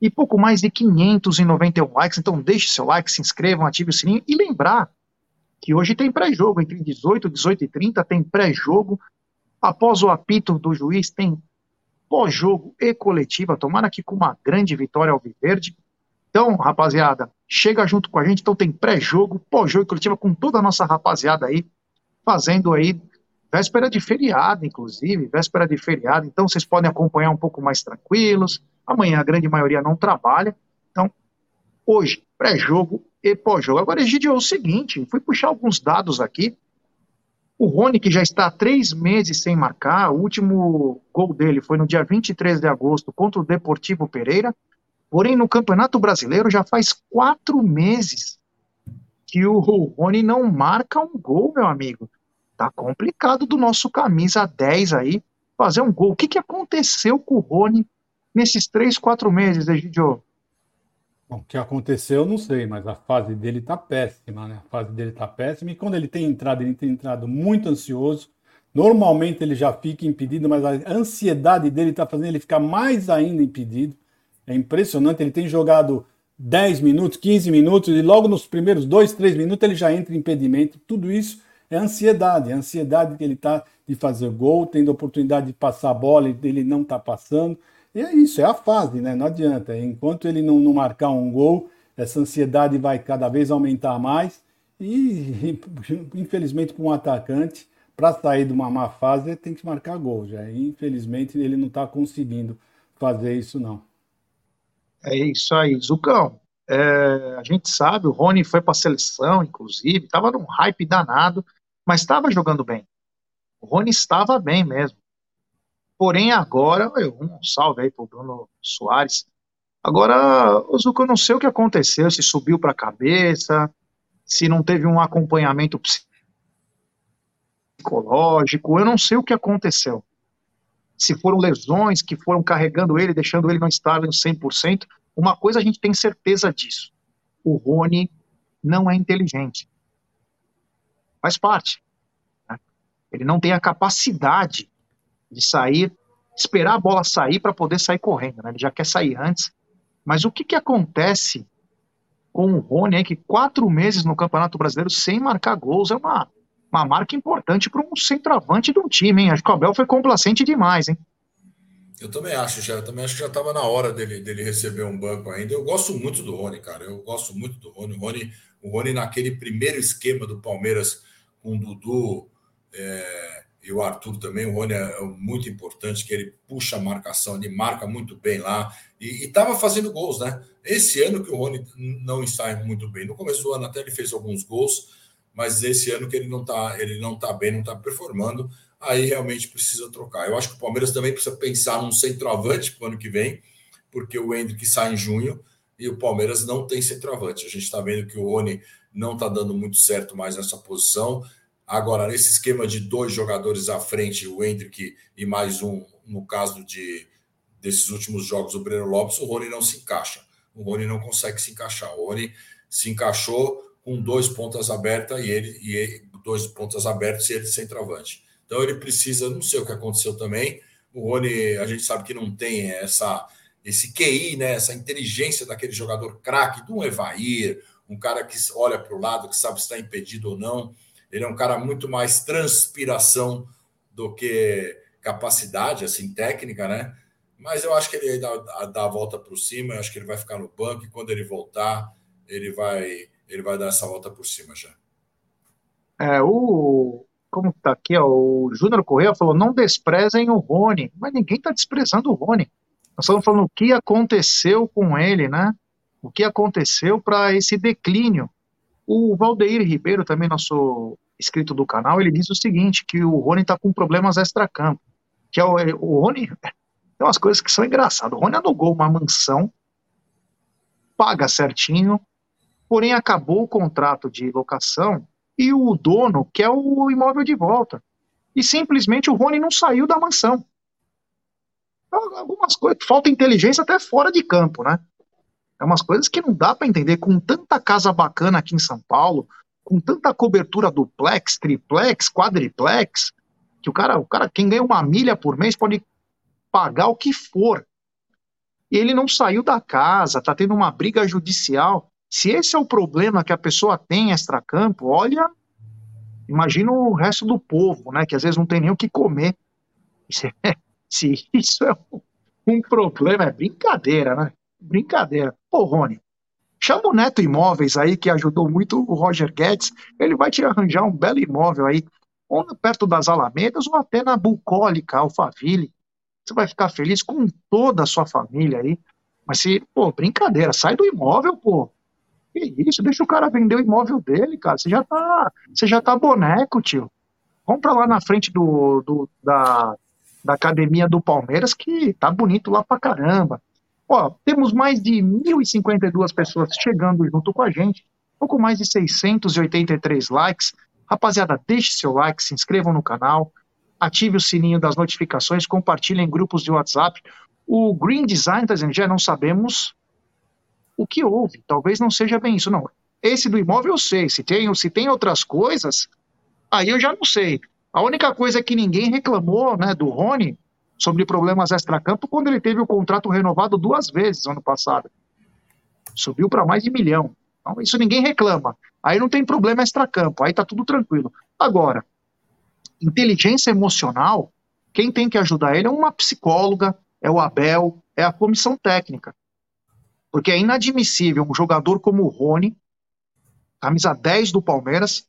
e pouco mais de 591 likes. Então deixe seu like, se inscrevam, ative o sininho e lembrar que hoje tem pré-jogo, entre 18 e 18 e 30 tem pré-jogo, após o apito do juiz tem pós-jogo e coletiva, tomara aqui com uma grande vitória ao Viverde. Então, rapaziada, chega junto com a gente, então tem pré-jogo, pós-jogo e coletiva com toda a nossa rapaziada aí, fazendo aí véspera de feriado, inclusive, véspera de feriado, então vocês podem acompanhar um pouco mais tranquilos. Amanhã a grande maioria não trabalha, então hoje, pré-jogo e pós-jogo. Agora, Egidio, é o seguinte, fui puxar alguns dados aqui. O Rony, que já está há três meses sem marcar, o último gol dele foi no dia 23 de agosto contra o Deportivo Pereira. Porém, no Campeonato Brasileiro já faz quatro meses que o Rony não marca um gol, meu amigo. Tá complicado do nosso camisa 10 aí fazer um gol. O que, que aconteceu com o Rony nesses três, quatro meses, Egidio? Bom, o que aconteceu, eu não sei, mas a fase dele tá péssima, né? A fase dele tá péssima. E quando ele tem entrado, ele tem entrado muito ansioso. Normalmente ele já fica impedido, mas a ansiedade dele tá fazendo ele ficar mais ainda impedido. É impressionante. Ele tem jogado 10 minutos, 15 minutos, e logo nos primeiros 2, 3 minutos ele já entra em impedimento. Tudo isso é ansiedade, é ansiedade que ele tá de fazer gol, tendo a oportunidade de passar a bola e ele não tá passando. E é isso, é a fase, né? Não adianta. Enquanto ele não, não marcar um gol, essa ansiedade vai cada vez aumentar mais. E, infelizmente, para um atacante, para sair de uma má fase, tem que marcar gol. Já. Infelizmente, ele não está conseguindo fazer isso, não. É isso aí, Zucão. É, a gente sabe, o Rony foi para a seleção, inclusive, estava num hype danado, mas estava jogando bem. O Rony estava bem mesmo. Porém, agora, um salve aí pro Bruno Soares. Agora, o Zuko, eu não sei o que aconteceu, se subiu para a cabeça, se não teve um acompanhamento psicológico, eu não sei o que aconteceu. Se foram lesões que foram carregando ele, deixando ele não estar no 100%, uma coisa a gente tem certeza disso. O Rony não é inteligente. Faz parte. Né? Ele não tem a capacidade de sair, esperar a bola sair para poder sair correndo, né? Ele já quer sair antes. Mas o que, que acontece com o Rony, aí, que quatro meses no Campeonato Brasileiro sem marcar gols é uma, uma marca importante para um centroavante de um time, hein? Acho que o Abel foi complacente demais, hein? Eu também acho, já, também acho que já estava na hora dele, dele receber um banco ainda. Eu gosto muito do Rony, cara. Eu gosto muito do Rony. O Rony, o Rony naquele primeiro esquema do Palmeiras com o Dudu é, e o Arthur também. O Rony é, é muito importante, que ele puxa a marcação, ele marca muito bem lá e estava fazendo gols, né? Esse ano que o Rony não está muito bem. No começo do ano até ele fez alguns gols, mas esse ano que ele não está, ele não tá bem, não está performando aí realmente precisa trocar. Eu acho que o Palmeiras também precisa pensar num centroavante para o ano que vem, porque o Hendrick sai em junho e o Palmeiras não tem centroavante. A gente está vendo que o Rony não está dando muito certo mais nessa posição. Agora, nesse esquema de dois jogadores à frente, o Hendrick e mais um, no caso de desses últimos jogos, o Breno Lopes, o Rony não se encaixa. O Rony não consegue se encaixar. O Rony se encaixou com dois pontas abertas e ele, e ele, dois pontas abertas e ele centroavante. Então ele precisa, não sei o que aconteceu também. O Rony, a gente sabe que não tem essa esse QI, né, essa inteligência daquele jogador craque, um Evair, um cara que olha para o lado, que sabe se está impedido ou não. Ele é um cara muito mais transpiração do que capacidade, assim, técnica, né? Mas eu acho que ele dá, dá a volta por cima, eu acho que ele vai ficar no banco e quando ele voltar, ele vai, ele vai dar essa volta por cima já. É, o, como está aqui, ó, o Júnior Correia falou, não desprezem o Rony, mas ninguém está desprezando o Rony. Nós estamos falando o que aconteceu com ele, né? O que aconteceu para esse declínio. O Valdeir Ribeiro, também nosso inscrito do canal, ele diz o seguinte, que o Rony está com problemas extra-campo. Que é o, o Rony, tem umas coisas que são engraçadas. O Rony alugou uma mansão, paga certinho, porém acabou o contrato de locação e o dono quer o imóvel de volta. E simplesmente o Rony não saiu da mansão. Então, algumas coisas, falta inteligência até fora de campo, né? É umas coisas que não dá para entender. Com tanta casa bacana aqui em São Paulo, com tanta cobertura duplex, triplex, quadriplex, que o cara, o cara, quem ganha uma milha por mês pode pagar o que for. E ele não saiu da casa, tá tendo uma briga judicial. Se esse é o problema que a pessoa tem extra-campo, olha, imagina o resto do povo, né? Que às vezes não tem nem o que comer. Se isso é um problema, é brincadeira, né? Brincadeira. Pô, Rony, chama o Neto Imóveis aí, que ajudou muito o Roger Guedes. Ele vai te arranjar um belo imóvel aí, ou perto das Alamedas, ou até na Bucólica, Alphaville. Você vai ficar feliz com toda a sua família aí. Mas se, pô, brincadeira, sai do imóvel, pô. Que isso, deixa o cara vender o imóvel dele, cara. Você já tá, você já tá boneco, tio. Compra lá na frente do, do da, da academia do Palmeiras, que tá bonito lá pra caramba. Ó, temos mais de 1.052 pessoas chegando junto com a gente, pouco mais de 683 likes. Rapaziada, deixe seu like, se inscrevam no canal, ative o sininho das notificações, compartilhem em grupos de WhatsApp. O Green Design tá dizendo, já não sabemos o que houve. Talvez não seja bem isso, não. Esse do imóvel eu sei. Se tem, se tem outras coisas, aí eu já não sei. A única coisa que ninguém reclamou né, do Rony sobre problemas extracampo quando ele teve o contrato renovado duas vezes ano passado. Subiu para mais de milhão. Então, isso ninguém reclama. Aí não tem problema extracampo, aí tá tudo tranquilo. Agora, inteligência emocional, quem tem que ajudar ele é uma psicóloga, é o Abel, é a comissão técnica. Porque é inadmissível um jogador como o Rony, camisa 10 do Palmeiras,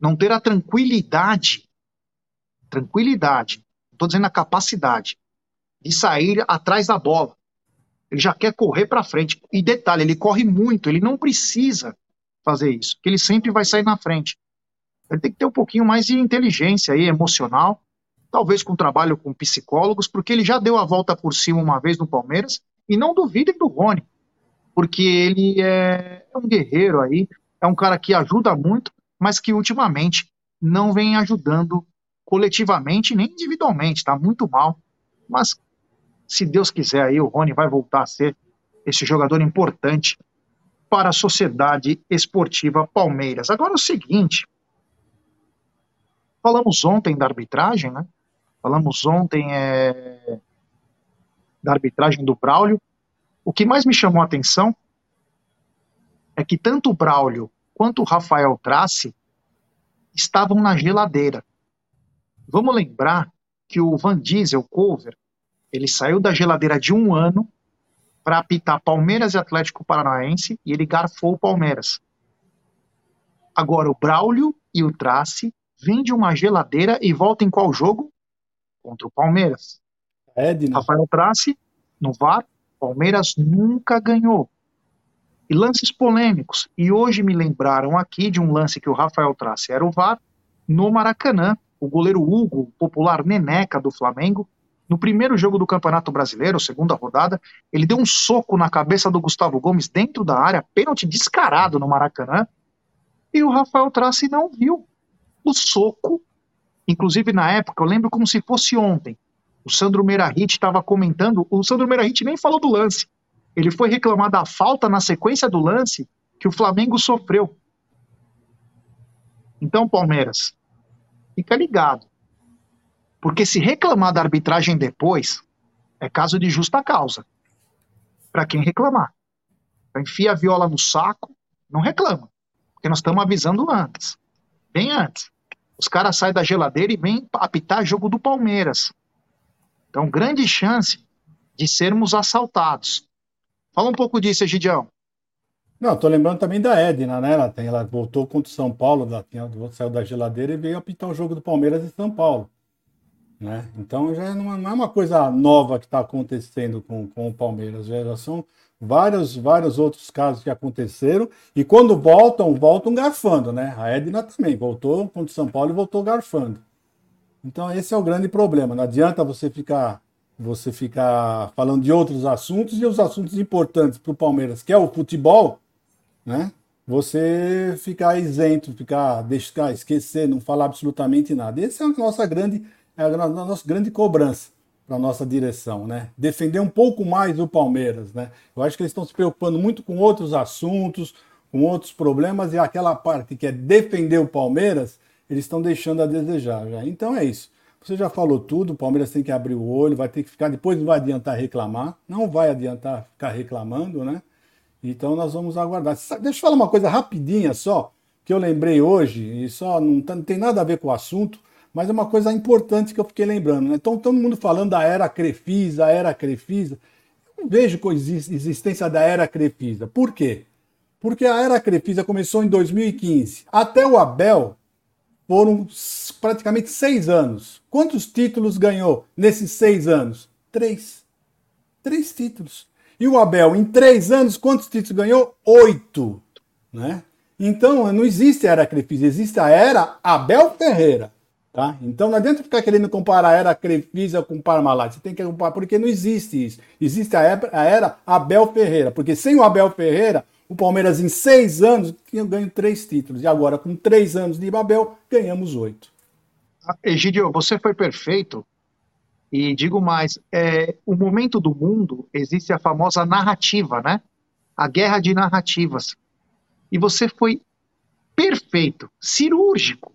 não ter a tranquilidade, tranquilidade, estou dizendo a capacidade, de sair atrás da bola. Ele já quer correr para frente. E detalhe, ele corre muito, ele não precisa fazer isso, porque ele sempre vai sair na frente. Ele tem que ter um pouquinho mais de inteligência aí, emocional, talvez com trabalho com psicólogos, porque ele já deu a volta por cima uma vez no Palmeiras e não duvidem do Rony, porque ele é, é um guerreiro aí, é um cara que ajuda muito, mas que ultimamente não vem ajudando coletivamente nem individualmente, está muito mal. Mas se Deus quiser aí, o Rony vai voltar a ser esse jogador importante para a Sociedade Esportiva Palmeiras. Agora é o seguinte, falamos ontem da arbitragem, né? Falamos ontem é, da arbitragem do Braulio. O que mais me chamou a atenção é que tanto o Braulio quanto o Rafael Trace estavam na geladeira. Vamos lembrar que o Van Diesel Cover ele saiu da geladeira de um ano para apitar Palmeiras e Atlético Paranaense e ele garfou o Palmeiras. Agora o Braulio e o Trace vêm de uma geladeira e voltam em qual jogo? Contra o Palmeiras. Edna. Rafael Trace, no VAR, Palmeiras nunca ganhou. E lances polêmicos. E hoje me lembraram aqui de um lance que o Rafael Trace era o VAR no Maracanã. O goleiro Hugo, popular Neneca do Flamengo, no primeiro jogo do Campeonato Brasileiro, segunda rodada, ele deu um soco na cabeça do Gustavo Gomes dentro da área, pênalti descarado no Maracanã, e o Rafael Trace não viu o soco. Inclusive, na época, eu lembro como se fosse ontem. O Sandro Meirahit estava comentando, o Sandro Meirahit nem falou do lance. Ele foi reclamar da falta na sequência do lance que o Flamengo sofreu. Então, Palmeiras, fica ligado. Porque se reclamar da arbitragem depois, é caso de justa causa. Para quem reclamar. Enfia a viola no saco, não reclama. Porque nós estamos avisando antes. Bem antes. Os caras saem da geladeira e vêm apitar jogo do Palmeiras. Então, grande chance de sermos assaltados. Fala um pouco disso, Egidião. Não, tô lembrando também da Edna, né? Ela, tem, ela voltou contra o São Paulo, ela tinha, saiu da geladeira e veio apitar o jogo do Palmeiras em São Paulo. Né? Então já não é uma coisa nova que está acontecendo com, com o Palmeiras, já são vários, vários outros casos que aconteceram, e quando voltam, voltam garfando, né? A Edna também voltou contra o São Paulo e voltou garfando. Então esse é o grande problema. Não adianta você ficar você ficar falando de outros assuntos e os assuntos importantes para o Palmeiras, que é o futebol, né? Você ficar isento, ficar deixar esquecer, não falar absolutamente nada. Essa é a nossa grande é a nossa grande cobrança para nossa direção, né? Defender um pouco mais o Palmeiras, né? Eu acho que eles estão se preocupando muito com outros assuntos, com outros problemas, e aquela parte que é defender o Palmeiras, eles estão deixando a desejar já. Então é isso. Você já falou tudo, o Palmeiras tem que abrir o olho, vai ter que ficar, depois não vai adiantar reclamar, não vai adiantar ficar reclamando, né? Então nós vamos aguardar. Deixa eu falar uma coisa rapidinha só, que eu lembrei hoje, e só não, tá, não tem nada a ver com o assunto, mas é uma coisa importante que eu fiquei lembrando. Né? Então, todo mundo falando da era Crefisa, a era Crefisa. Eu não vejo existência da era Crefisa. Por quê? Porque a era Crefisa começou em 2015. Até o Abel foram praticamente seis anos. Quantos títulos ganhou nesses seis anos? Três. Três títulos. E o Abel, em três anos, quantos títulos ganhou? Oito. Né? Então, não existe a era Crefisa, existe a era Abel Ferreira. Tá? Então não adianta ficar querendo comparar a era Crefisa com Parmalat. Você tem que comparar, porque não existe isso. Existe a era, a era Abel Ferreira. Porque sem o Abel Ferreira, o Palmeiras em seis anos ganho três títulos. E agora, com três anos de Abel, ganhamos oito. Egidio, você foi perfeito. E digo mais, é, o momento do mundo existe a famosa narrativa, né? A guerra de narrativas. E você foi perfeito, cirúrgico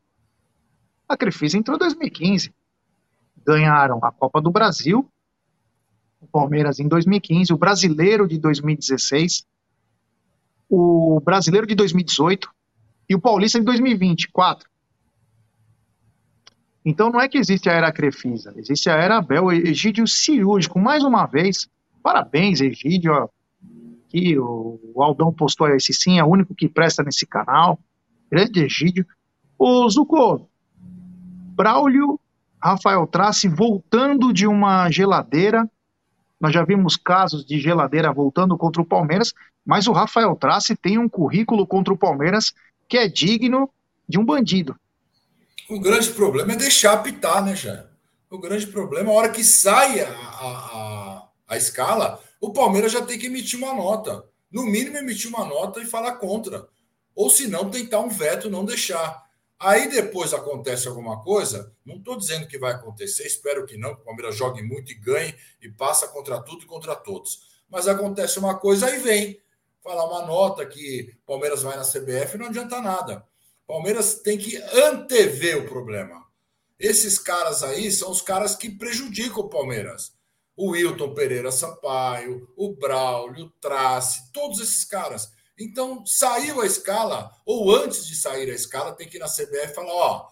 a Crefisa entrou em 2015. Ganharam a Copa do Brasil, o Palmeiras em 2015, o Brasileiro de 2016, o Brasileiro de 2018 e o Paulista de 2024. Então não é que existe a era Crefisa, existe a era Abel, Egídio cirúrgico, mais uma vez. Parabéns, Egídio. Aqui o Aldão postou esse sim, é o único que presta nesse canal. Grande Egídio. O Zucco, Braulio Rafael Trace voltando de uma geladeira. Nós já vimos casos de geladeira voltando contra o Palmeiras, mas o Rafael Trace tem um currículo contra o Palmeiras que é digno de um bandido. O grande problema é deixar apitar, né, Jair? O grande problema, a hora que sai a, a, a escala, o Palmeiras já tem que emitir uma nota. No mínimo, emitir uma nota e falar contra. Ou se não, tentar um veto, não deixar. Aí depois acontece alguma coisa, não estou dizendo que vai acontecer, espero que não, que o Palmeiras jogue muito e ganhe e passa contra tudo e contra todos. Mas acontece uma coisa, aí vem falar uma nota que Palmeiras vai na CBF, não adianta nada. Palmeiras tem que antever o problema. Esses caras aí são os caras que prejudicam o Palmeiras. O Wilton Pereira Sampaio, o Braulio, o Trace, todos esses caras. Então, saiu a escala, ou antes de sair a escala, tem que ir na CBF e falar: ó,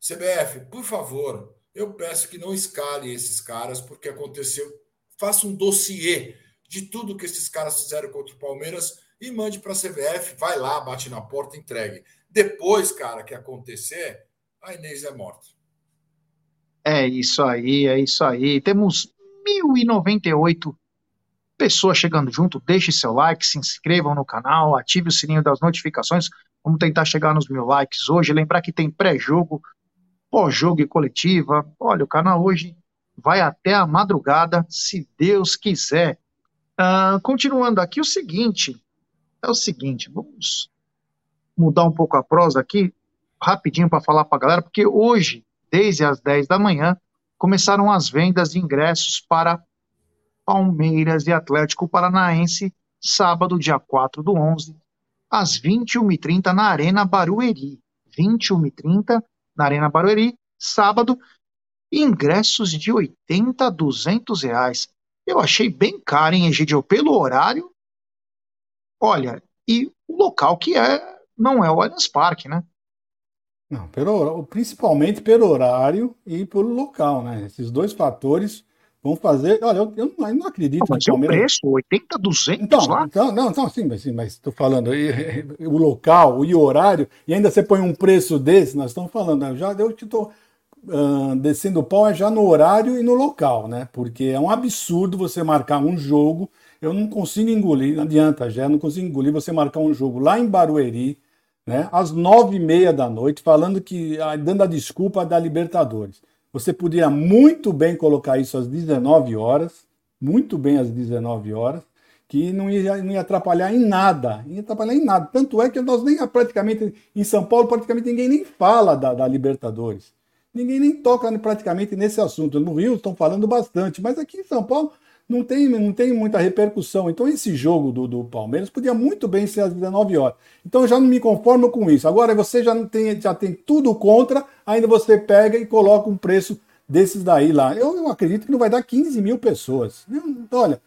CBF, por favor, eu peço que não escale esses caras, porque aconteceu. Faça um dossiê de tudo que esses caras fizeram contra o Palmeiras e mande para a CBF, vai lá, bate na porta, entregue. Depois, cara, que acontecer, a Inês é morta. É isso aí, é isso aí. Temos 1098 pessoas chegando junto. Deixe seu like, se inscrevam no canal, ative o sininho das notificações. Vamos tentar chegar nos mil likes hoje. Lembrar que tem pré-jogo, pós-jogo e coletiva. Olha, o canal hoje vai até a madrugada, se Deus quiser. Uh, continuando aqui, o seguinte: é o seguinte, vamos mudar um pouco a prosa aqui, rapidinho para falar para a galera, porque hoje, desde as 10 da manhã, começaram as vendas de ingressos para Palmeiras e Atlético Paranaense, sábado, dia 4 do 11, às 21h30 na Arena Barueri. 21h30 na Arena Barueri, sábado, ingressos de 80 a 200 reais. Eu achei bem caro, hein, Egidio, pelo horário. Olha, e o local que é, não é o Allianz Parque, né? Não, pelo, principalmente pelo horário e pelo local, né? Esses dois fatores vão fazer. Olha, eu, eu não, acredito. Não, mas é o preço, 80, 200 então, lá. Então, não, então, sim, mas, sim, mas estou falando e, o local e o horário, e ainda você põe um preço desse, nós estamos falando, né? já eu te estou uh, descendo o pau é já no horário e no local, né? Porque é um absurdo você marcar um jogo. Eu não consigo engolir, não adianta, já não consigo engolir você marcar um jogo lá em Barueri, né? Às nove e meia da noite, falando que, ah, dando a desculpa da Libertadores. Você podia muito bem colocar isso às 19 horas, muito bem às 19 horas, que não ia, não ia atrapalhar em nada, não ia atrapalhar em nada. Tanto é que nós nem praticamente, em São Paulo, praticamente ninguém nem fala da, da Libertadores. Ninguém nem toca praticamente nesse assunto. No Rio estão falando bastante, mas aqui em São Paulo não tem, não tem muita repercussão. Então, esse jogo do, do Palmeiras podia muito bem ser às 19 horas. Então, eu já não me conformo com isso. Agora, você já, não tem, já tem tudo contra, ainda você pega e coloca um preço desses daí lá. Eu, acredito que não vai dar 15 mil pessoas. Olha,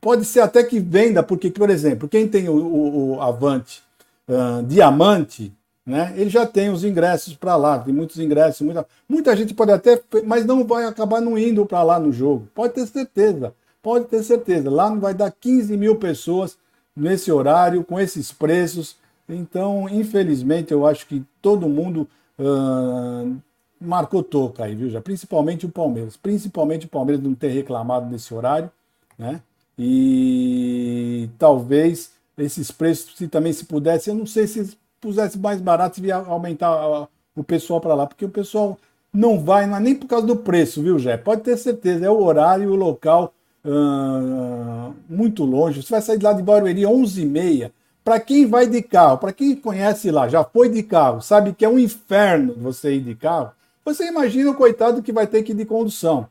pode ser até que venda, porque, por exemplo, quem tem o, o, o Avante uh, Diamante, né, ele já tem os ingressos para lá, tem muitos ingressos, muita, muita gente pode até, mas não vai acabar não indo para lá no jogo. Pode ter certeza, pode ter certeza. Lá não vai dar 15 mil pessoas nesse horário, com esses preços. Então, infelizmente, eu acho que todo mundo uh, marcou toca aí, viu? Já, principalmente o Palmeiras. Principalmente o Palmeiras não ter reclamado nesse horário, né? E talvez esses preços, se também se pudesse, eu não sei se pusesse mais barato, ia aumentar o pessoal para lá, porque o pessoal não vai, não é nem por causa do preço, viu, Jé? Pode ter certeza, é o horário, o local uh, muito longe. Você vai sair de lá de Barueri 11h30. Para quem vai de carro, para quem conhece lá, já foi de carro, sabe que é um inferno você ir de carro, você imagina o coitado que vai ter que ir de condução.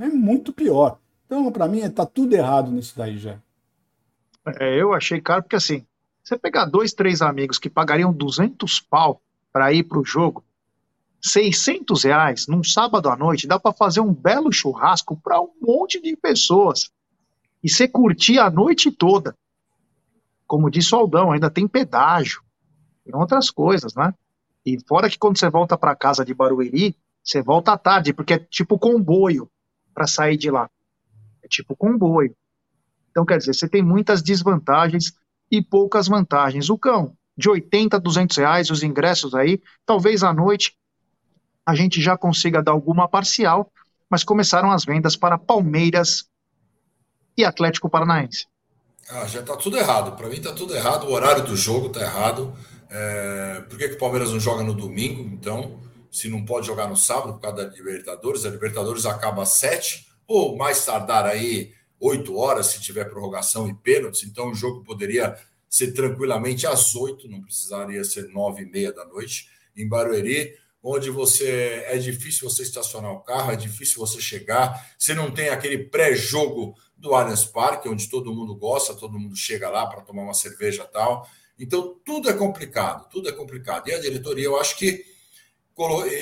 É muito pior. Então, para mim, está tudo errado nisso daí já. É, eu achei caro porque assim, você pegar dois, três amigos que pagariam 200 pau para ir para o jogo, 600 reais num sábado à noite, dá para fazer um belo churrasco para um monte de pessoas. E você curtir a noite toda. Como disse o Aldão, ainda tem pedágio, tem outras coisas, né? E fora que quando você volta para casa de Barueri, você volta à tarde, porque é tipo comboio para sair de lá. É tipo comboio. Então, quer dizer, você tem muitas desvantagens e poucas vantagens. O cão, de 80 a 200 reais, os ingressos aí, talvez à noite a gente já consiga dar alguma parcial, mas começaram as vendas para Palmeiras e Atlético Paranaense. Ah, já está tudo errado. Para mim está tudo errado. O horário do jogo está errado. É... Por que, que o Palmeiras não joga no domingo? Então, se não pode jogar no sábado por causa da Libertadores, a Libertadores acaba às sete ou mais tardar aí oito horas, se tiver prorrogação e pênaltis, então o jogo poderia ser tranquilamente às oito, não precisaria ser nove e meia da noite, em Barueri, onde você é difícil você estacionar o carro, é difícil você chegar, você não tem aquele pré-jogo do Allianz Parque, onde todo mundo gosta, todo mundo chega lá para tomar uma cerveja tal. Então, tudo é complicado, tudo é complicado. E a diretoria, eu acho que.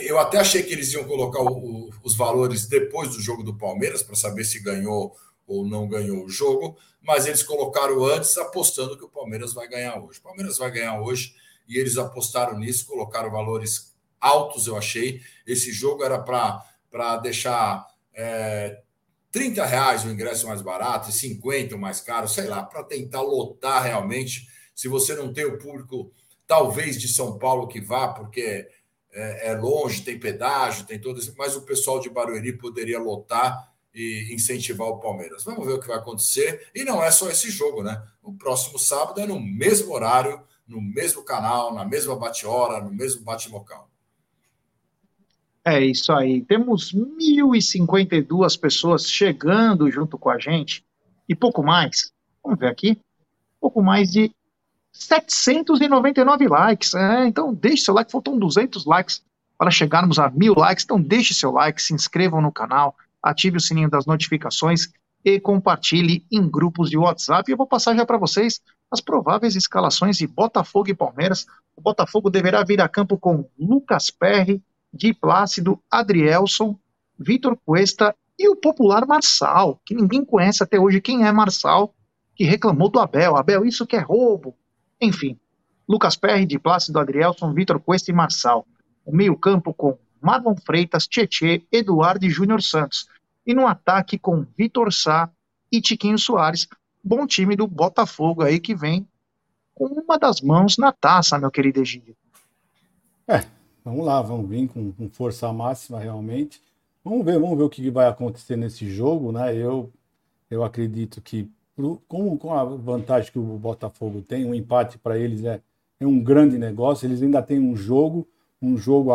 Eu até achei que eles iam colocar os valores depois do jogo do Palmeiras, para saber se ganhou ou não ganhou o jogo, mas eles colocaram antes apostando que o Palmeiras vai ganhar hoje. O Palmeiras vai ganhar hoje e eles apostaram nisso, colocaram valores altos, eu achei. Esse jogo era para deixar é, 30 reais o ingresso mais barato e 50 o mais caro, sei lá, para tentar lotar realmente. Se você não tem o público, talvez de São Paulo que vá, porque é, é longe, tem pedágio, tem todo isso, mas o pessoal de Barueri poderia lotar e incentivar o Palmeiras. Vamos ver o que vai acontecer. E não é só esse jogo, né? O próximo sábado é no mesmo horário, no mesmo canal, na mesma bate-hora, no mesmo bate-local. É isso aí. Temos 1.052 pessoas chegando junto com a gente e pouco mais. Vamos ver aqui. Pouco mais de 799 likes. É, então, deixe seu like. Faltam 200 likes para chegarmos a mil likes. Então, deixe seu like, se inscrevam no canal, ative o sininho das notificações e compartilhe em grupos de WhatsApp. Eu vou passar já para vocês as prováveis escalações de Botafogo e Palmeiras. O Botafogo deverá vir a campo com Lucas Perry, Di Plácido, Adrielson, Vitor Cuesta e o popular Marçal, que ninguém conhece até hoje quem é Marçal, que reclamou do Abel. Abel, isso que é roubo. Enfim, Lucas Perry, Di Plácido, Adrielson, Vitor Cuesta e Marçal. O meio-campo com Marlon Freitas, Tietê, Eduardo e Júnior Santos. E no ataque com Vitor Sá e Tiquinho Soares. Bom time do Botafogo aí que vem com uma das mãos na taça, meu querido Egídio. É, vamos lá, vamos vir com, com, força máxima realmente. Vamos ver, vamos ver o que vai acontecer nesse jogo, né? Eu, eu acredito que com, com a vantagem que o Botafogo tem, um empate para eles é, é um grande negócio. Eles ainda têm um jogo um jogo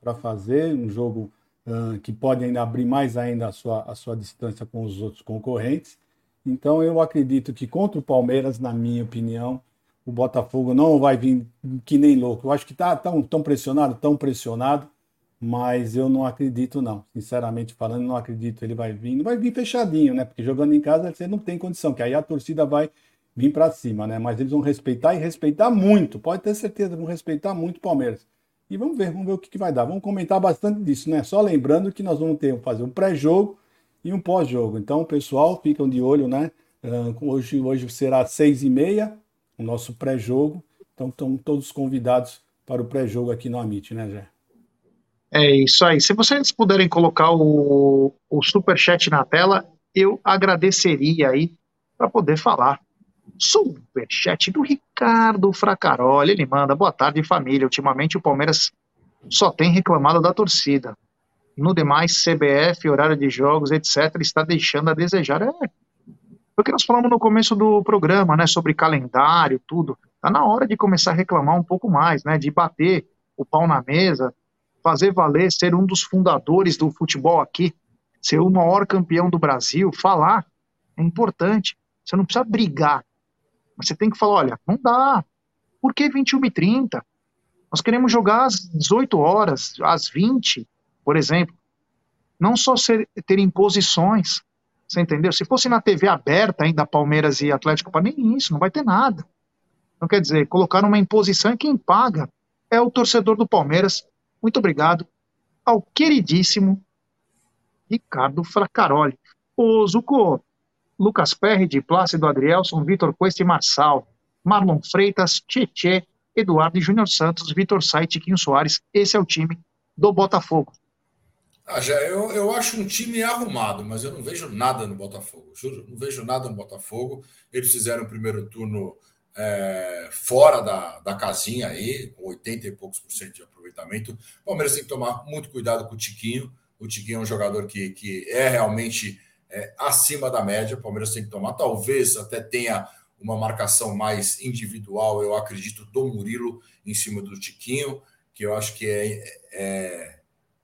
para fazer, um jogo uh, que pode ainda abrir mais ainda a sua, a sua distância com os outros concorrentes. Então eu acredito que contra o Palmeiras, na minha opinião, o Botafogo não vai vir que nem louco. Eu acho que está tão, tão pressionado, tão pressionado, mas eu não acredito não. Sinceramente falando, não acredito. Ele vai vir, não vai vir fechadinho, né? Porque jogando em casa você não tem condição, que aí a torcida vai vir para cima, né? Mas eles vão respeitar e respeitar muito. Pode ter certeza, vão respeitar muito o Palmeiras. E vamos ver, vamos ver o que, que vai dar. Vamos comentar bastante disso, né? Só lembrando que nós vamos ter fazer um pré-jogo e um pós-jogo. Então, pessoal, ficam de olho, né? Hoje, hoje será às seis e meia, o nosso pré-jogo. Então, estão todos convidados para o pré-jogo aqui no Amit, né, Jé? É isso aí. Se vocês puderem colocar o, o superchat na tela, eu agradeceria aí para poder falar Superchat do Ricardo Fracaroli. Ele manda: Boa tarde, família. Ultimamente o Palmeiras só tem reclamado da torcida. No demais, CBF, horário de jogos, etc., está deixando a desejar. É. Porque nós falamos no começo do programa, né, sobre calendário, tudo. Tá na hora de começar a reclamar um pouco mais, né, de bater o pau na mesa, fazer valer, ser um dos fundadores do futebol aqui, ser o maior campeão do Brasil, falar é importante. Você não precisa brigar, você tem que falar, olha, não dá. Por que 21 e 30? Nós queremos jogar às 18 horas, às 20, por exemplo. Não só ser, ter imposições, você entendeu? Se fosse na TV aberta ainda Palmeiras e Atlético, para nem isso, não vai ter nada. Então quer dizer, colocar uma imposição e quem paga é o torcedor do Palmeiras. Muito obrigado ao queridíssimo Ricardo Fracaroli. Ô, Zucco, Lucas Perry, de Plácido Adrielson, Vitor Cuesta e Marçal, Marlon Freitas, Tietê, Eduardo e Júnior Santos, Vitor Sai, Tiquinho Soares. Esse é o time do Botafogo. Ah, já, eu, eu acho um time arrumado, mas eu não vejo nada no Botafogo. Juro, não vejo nada no Botafogo. Eles fizeram o primeiro turno é, fora da, da casinha aí, com 80 e poucos por cento de aproveitamento. O Palmeiras tem que tomar muito cuidado com o Tiquinho. O Tiquinho é um jogador que, que é realmente é, acima da média. O Palmeiras tem que tomar. Talvez até tenha uma marcação mais individual, eu acredito, do Murilo em cima do Tiquinho, que eu acho que é, é,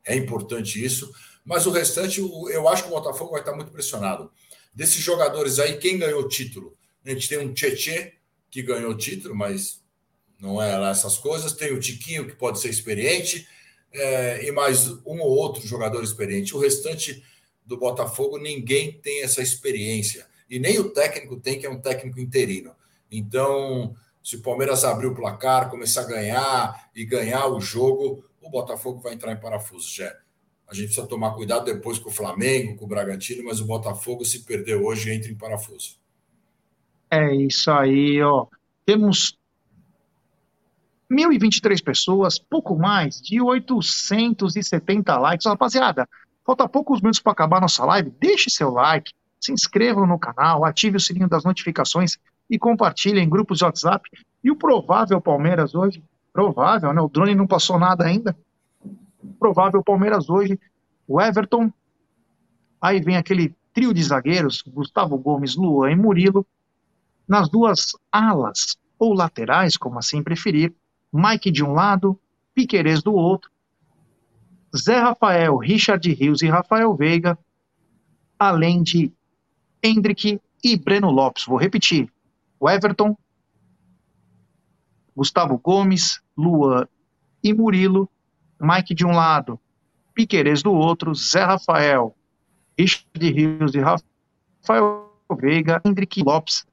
é importante isso. Mas o restante, eu acho que o Botafogo vai estar muito pressionado. Desses jogadores aí, quem ganhou o título? A gente tem um Tietê que ganhou o título, mas não é lá essas coisas. Tem o Tiquinho, que pode ser experiente, é, e mais um ou outro jogador experiente. O restante do Botafogo, ninguém tem essa experiência. E nem o técnico tem, que é um técnico interino. Então, se o Palmeiras abrir o placar, começar a ganhar e ganhar o jogo, o Botafogo vai entrar em parafuso, já. A gente precisa tomar cuidado depois com o Flamengo, com o Bragantino, mas o Botafogo, se perder hoje, entra em parafuso. É isso aí, ó. Temos 1.023 pessoas, pouco mais de 870 likes. Rapaziada, falta poucos minutos para acabar nossa live. Deixe seu like, se inscrevam no canal, ative o sininho das notificações e compartilhem em grupos de WhatsApp. E o provável Palmeiras hoje, provável, né? O drone não passou nada ainda. Provável Palmeiras hoje, o Everton. Aí vem aquele trio de zagueiros, Gustavo Gomes, Luan e Murilo. Nas duas alas, ou laterais, como assim preferir, Mike de um lado, Piquerez do outro, Zé Rafael, Richard Rios e Rafael Veiga, além de Hendrick e Breno Lopes. Vou repetir: o Everton, Gustavo Gomes, Luan e Murilo, Mike de um lado, Piquerez do outro, Zé Rafael, Richard Rios e Rafael Veiga, Hendrick Lopes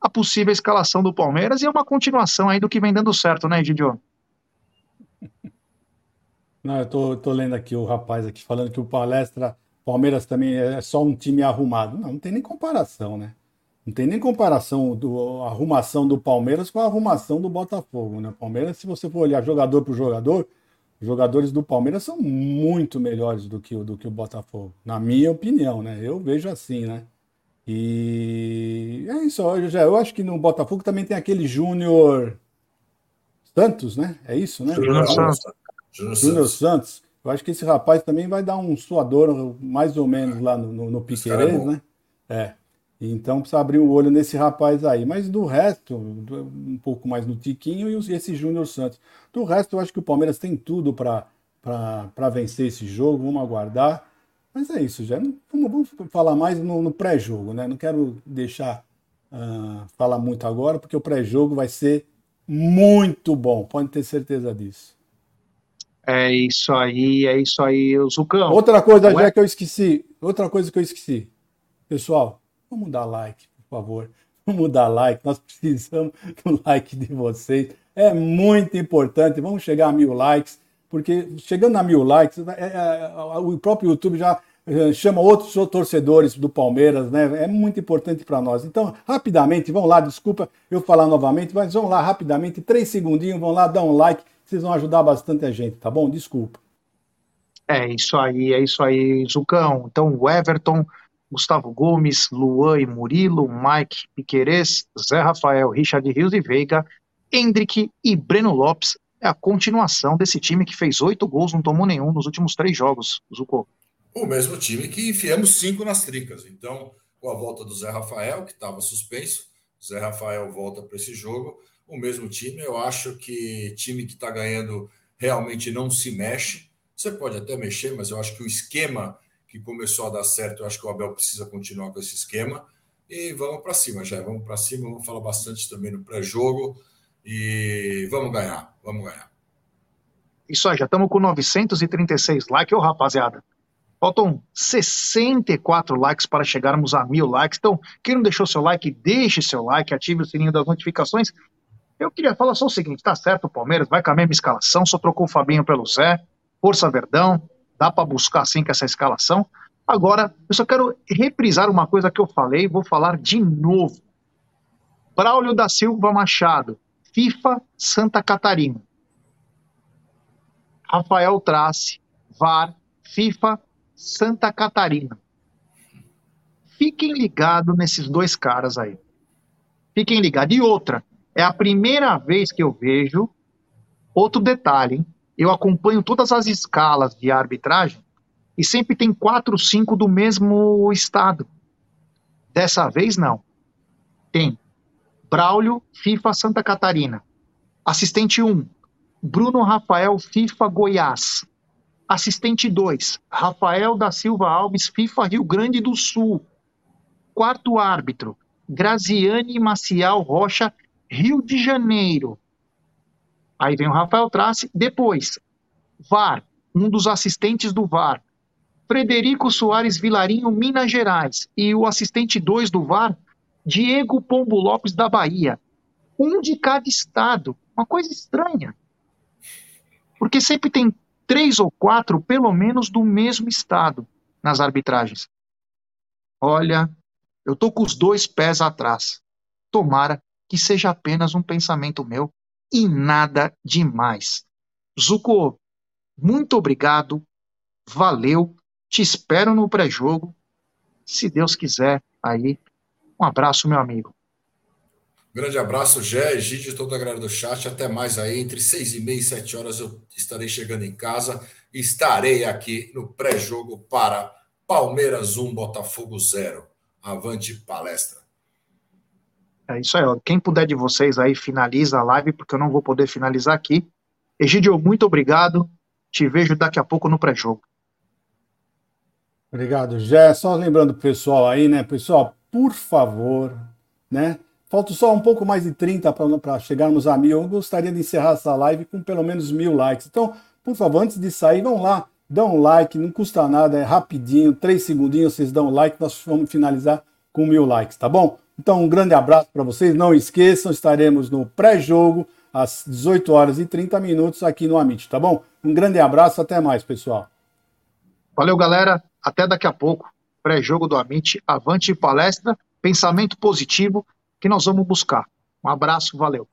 a possível escalação do Palmeiras e é uma continuação aí do que vem dando certo, né, Gidio? Não, eu tô, tô lendo aqui o rapaz aqui falando que o Palestra, Palmeiras também é só um time arrumado. Não, não tem nem comparação, né? Não tem nem comparação do a arrumação do Palmeiras com a arrumação do Botafogo, né? Palmeiras, se você for olhar jogador por jogador, os jogadores do Palmeiras são muito melhores do que, do que o Botafogo, na minha opinião, né? Eu vejo assim, né? E é isso, eu, já, eu acho que no Botafogo também tem aquele Júnior Santos, né? É isso, né? Júnior Santos. Júnior Santos. Eu acho que esse rapaz também vai dar um suador mais ou menos lá no, no, no Piqueires, é né? É. Então precisa abrir o olho nesse rapaz aí. Mas do resto, um pouco mais no Tiquinho e esse Júnior Santos. Do resto, eu acho que o Palmeiras tem tudo para vencer esse jogo. Vamos aguardar. Mas é isso, já. Vamos, vamos falar mais no, no pré-jogo, né? Não quero deixar uh, falar muito agora, porque o pré-jogo vai ser muito bom, pode ter certeza disso. É isso aí, é isso aí, Zucão. Outra coisa, Ué? já que eu esqueci, outra coisa que eu esqueci. Pessoal, vamos dar like, por favor. Vamos dar like, nós precisamos do like de vocês. É muito importante. Vamos chegar a mil likes, porque chegando a mil likes, é, é, o próprio YouTube já eh, chama outros torcedores do Palmeiras, né? É muito importante para nós. Então, rapidamente, vão lá, desculpa eu falar novamente, mas vão lá rapidamente, três segundinhos, vão lá, dá um like, vocês vão ajudar bastante a gente, tá bom? Desculpa. É isso aí, é isso aí, Zucão. Então, o Everton, Gustavo Gomes, Luan e Murilo, Mike Piquerez, Zé Rafael, Richard Rios e Veiga, Hendrick e Breno Lopes é a continuação desse time que fez oito gols, não tomou nenhum nos últimos três jogos, Zucco o mesmo time que enfiamos cinco nas tricas. Então, com a volta do Zé Rafael, que estava suspenso, o Zé Rafael volta para esse jogo. O mesmo time, eu acho que time que está ganhando realmente não se mexe. Você pode até mexer, mas eu acho que o esquema que começou a dar certo, eu acho que o Abel precisa continuar com esse esquema. E vamos para cima, já. Vamos para cima. Vamos falar bastante também no pré-jogo. E vamos ganhar. Vamos ganhar. Isso aí, já estamos com 936 likes, ô rapaziada. Faltam 64 likes para chegarmos a mil likes. Então, quem não deixou seu like, deixe seu like, ative o sininho das notificações. Eu queria falar só o seguinte: tá certo, o Palmeiras vai com a mesma escalação, só trocou o Fabinho pelo Zé, Força Verdão, dá para buscar assim com essa escalação. Agora, eu só quero reprisar uma coisa que eu falei, vou falar de novo. Braulio da Silva Machado, FIFA Santa Catarina. Rafael Trace, VAR, FIFA Santa Catarina. Fiquem ligados nesses dois caras aí. Fiquem ligados. E outra, é a primeira vez que eu vejo outro detalhe, hein? Eu acompanho todas as escalas de arbitragem e sempre tem quatro, cinco do mesmo estado. Dessa vez não. Tem Braulio, FIFA Santa Catarina. Assistente 1, Bruno Rafael, FIFA Goiás. Assistente 2, Rafael da Silva Alves, FIFA Rio Grande do Sul. Quarto árbitro, Graziane Maciel Rocha, Rio de Janeiro. Aí vem o Rafael Trace. Depois, VAR, um dos assistentes do VAR, Frederico Soares Vilarinho, Minas Gerais. E o assistente 2 do VAR, Diego Pombo Lopes, da Bahia. Um de cada estado. Uma coisa estranha. Porque sempre tem três ou quatro, pelo menos, do mesmo estado nas arbitragens. Olha, eu tô com os dois pés atrás. Tomara que seja apenas um pensamento meu e nada demais. Zuko, muito obrigado, valeu, te espero no pré-jogo. Se Deus quiser, aí, um abraço, meu amigo. Grande abraço, Gé, Egídio, toda a galera do chat. Até mais aí, entre seis e meia e sete horas eu estarei chegando em casa. Estarei aqui no pré-jogo para Palmeiras 1, Botafogo 0. Avante palestra. É isso aí, ó. Quem puder de vocês aí, finaliza a live, porque eu não vou poder finalizar aqui. Egídio, muito obrigado. Te vejo daqui a pouco no pré-jogo. Obrigado, Gé. Só lembrando o pessoal aí, né? Pessoal, por favor, né? Falta só um pouco mais de 30 para chegarmos a mil. Eu gostaria de encerrar essa live com pelo menos mil likes. Então, por favor, antes de sair, vão lá, dão um like, não custa nada, é rapidinho, três segundinhos, vocês dão um like, nós vamos finalizar com mil likes, tá bom? Então, um grande abraço para vocês. Não esqueçam, estaremos no pré-jogo às 18 horas e 30 minutos aqui no Amit, tá bom? Um grande abraço, até mais, pessoal. Valeu, galera. Até daqui a pouco. Pré-jogo do Amit, avante palestra, pensamento positivo que nós vamos buscar. Um abraço, valeu.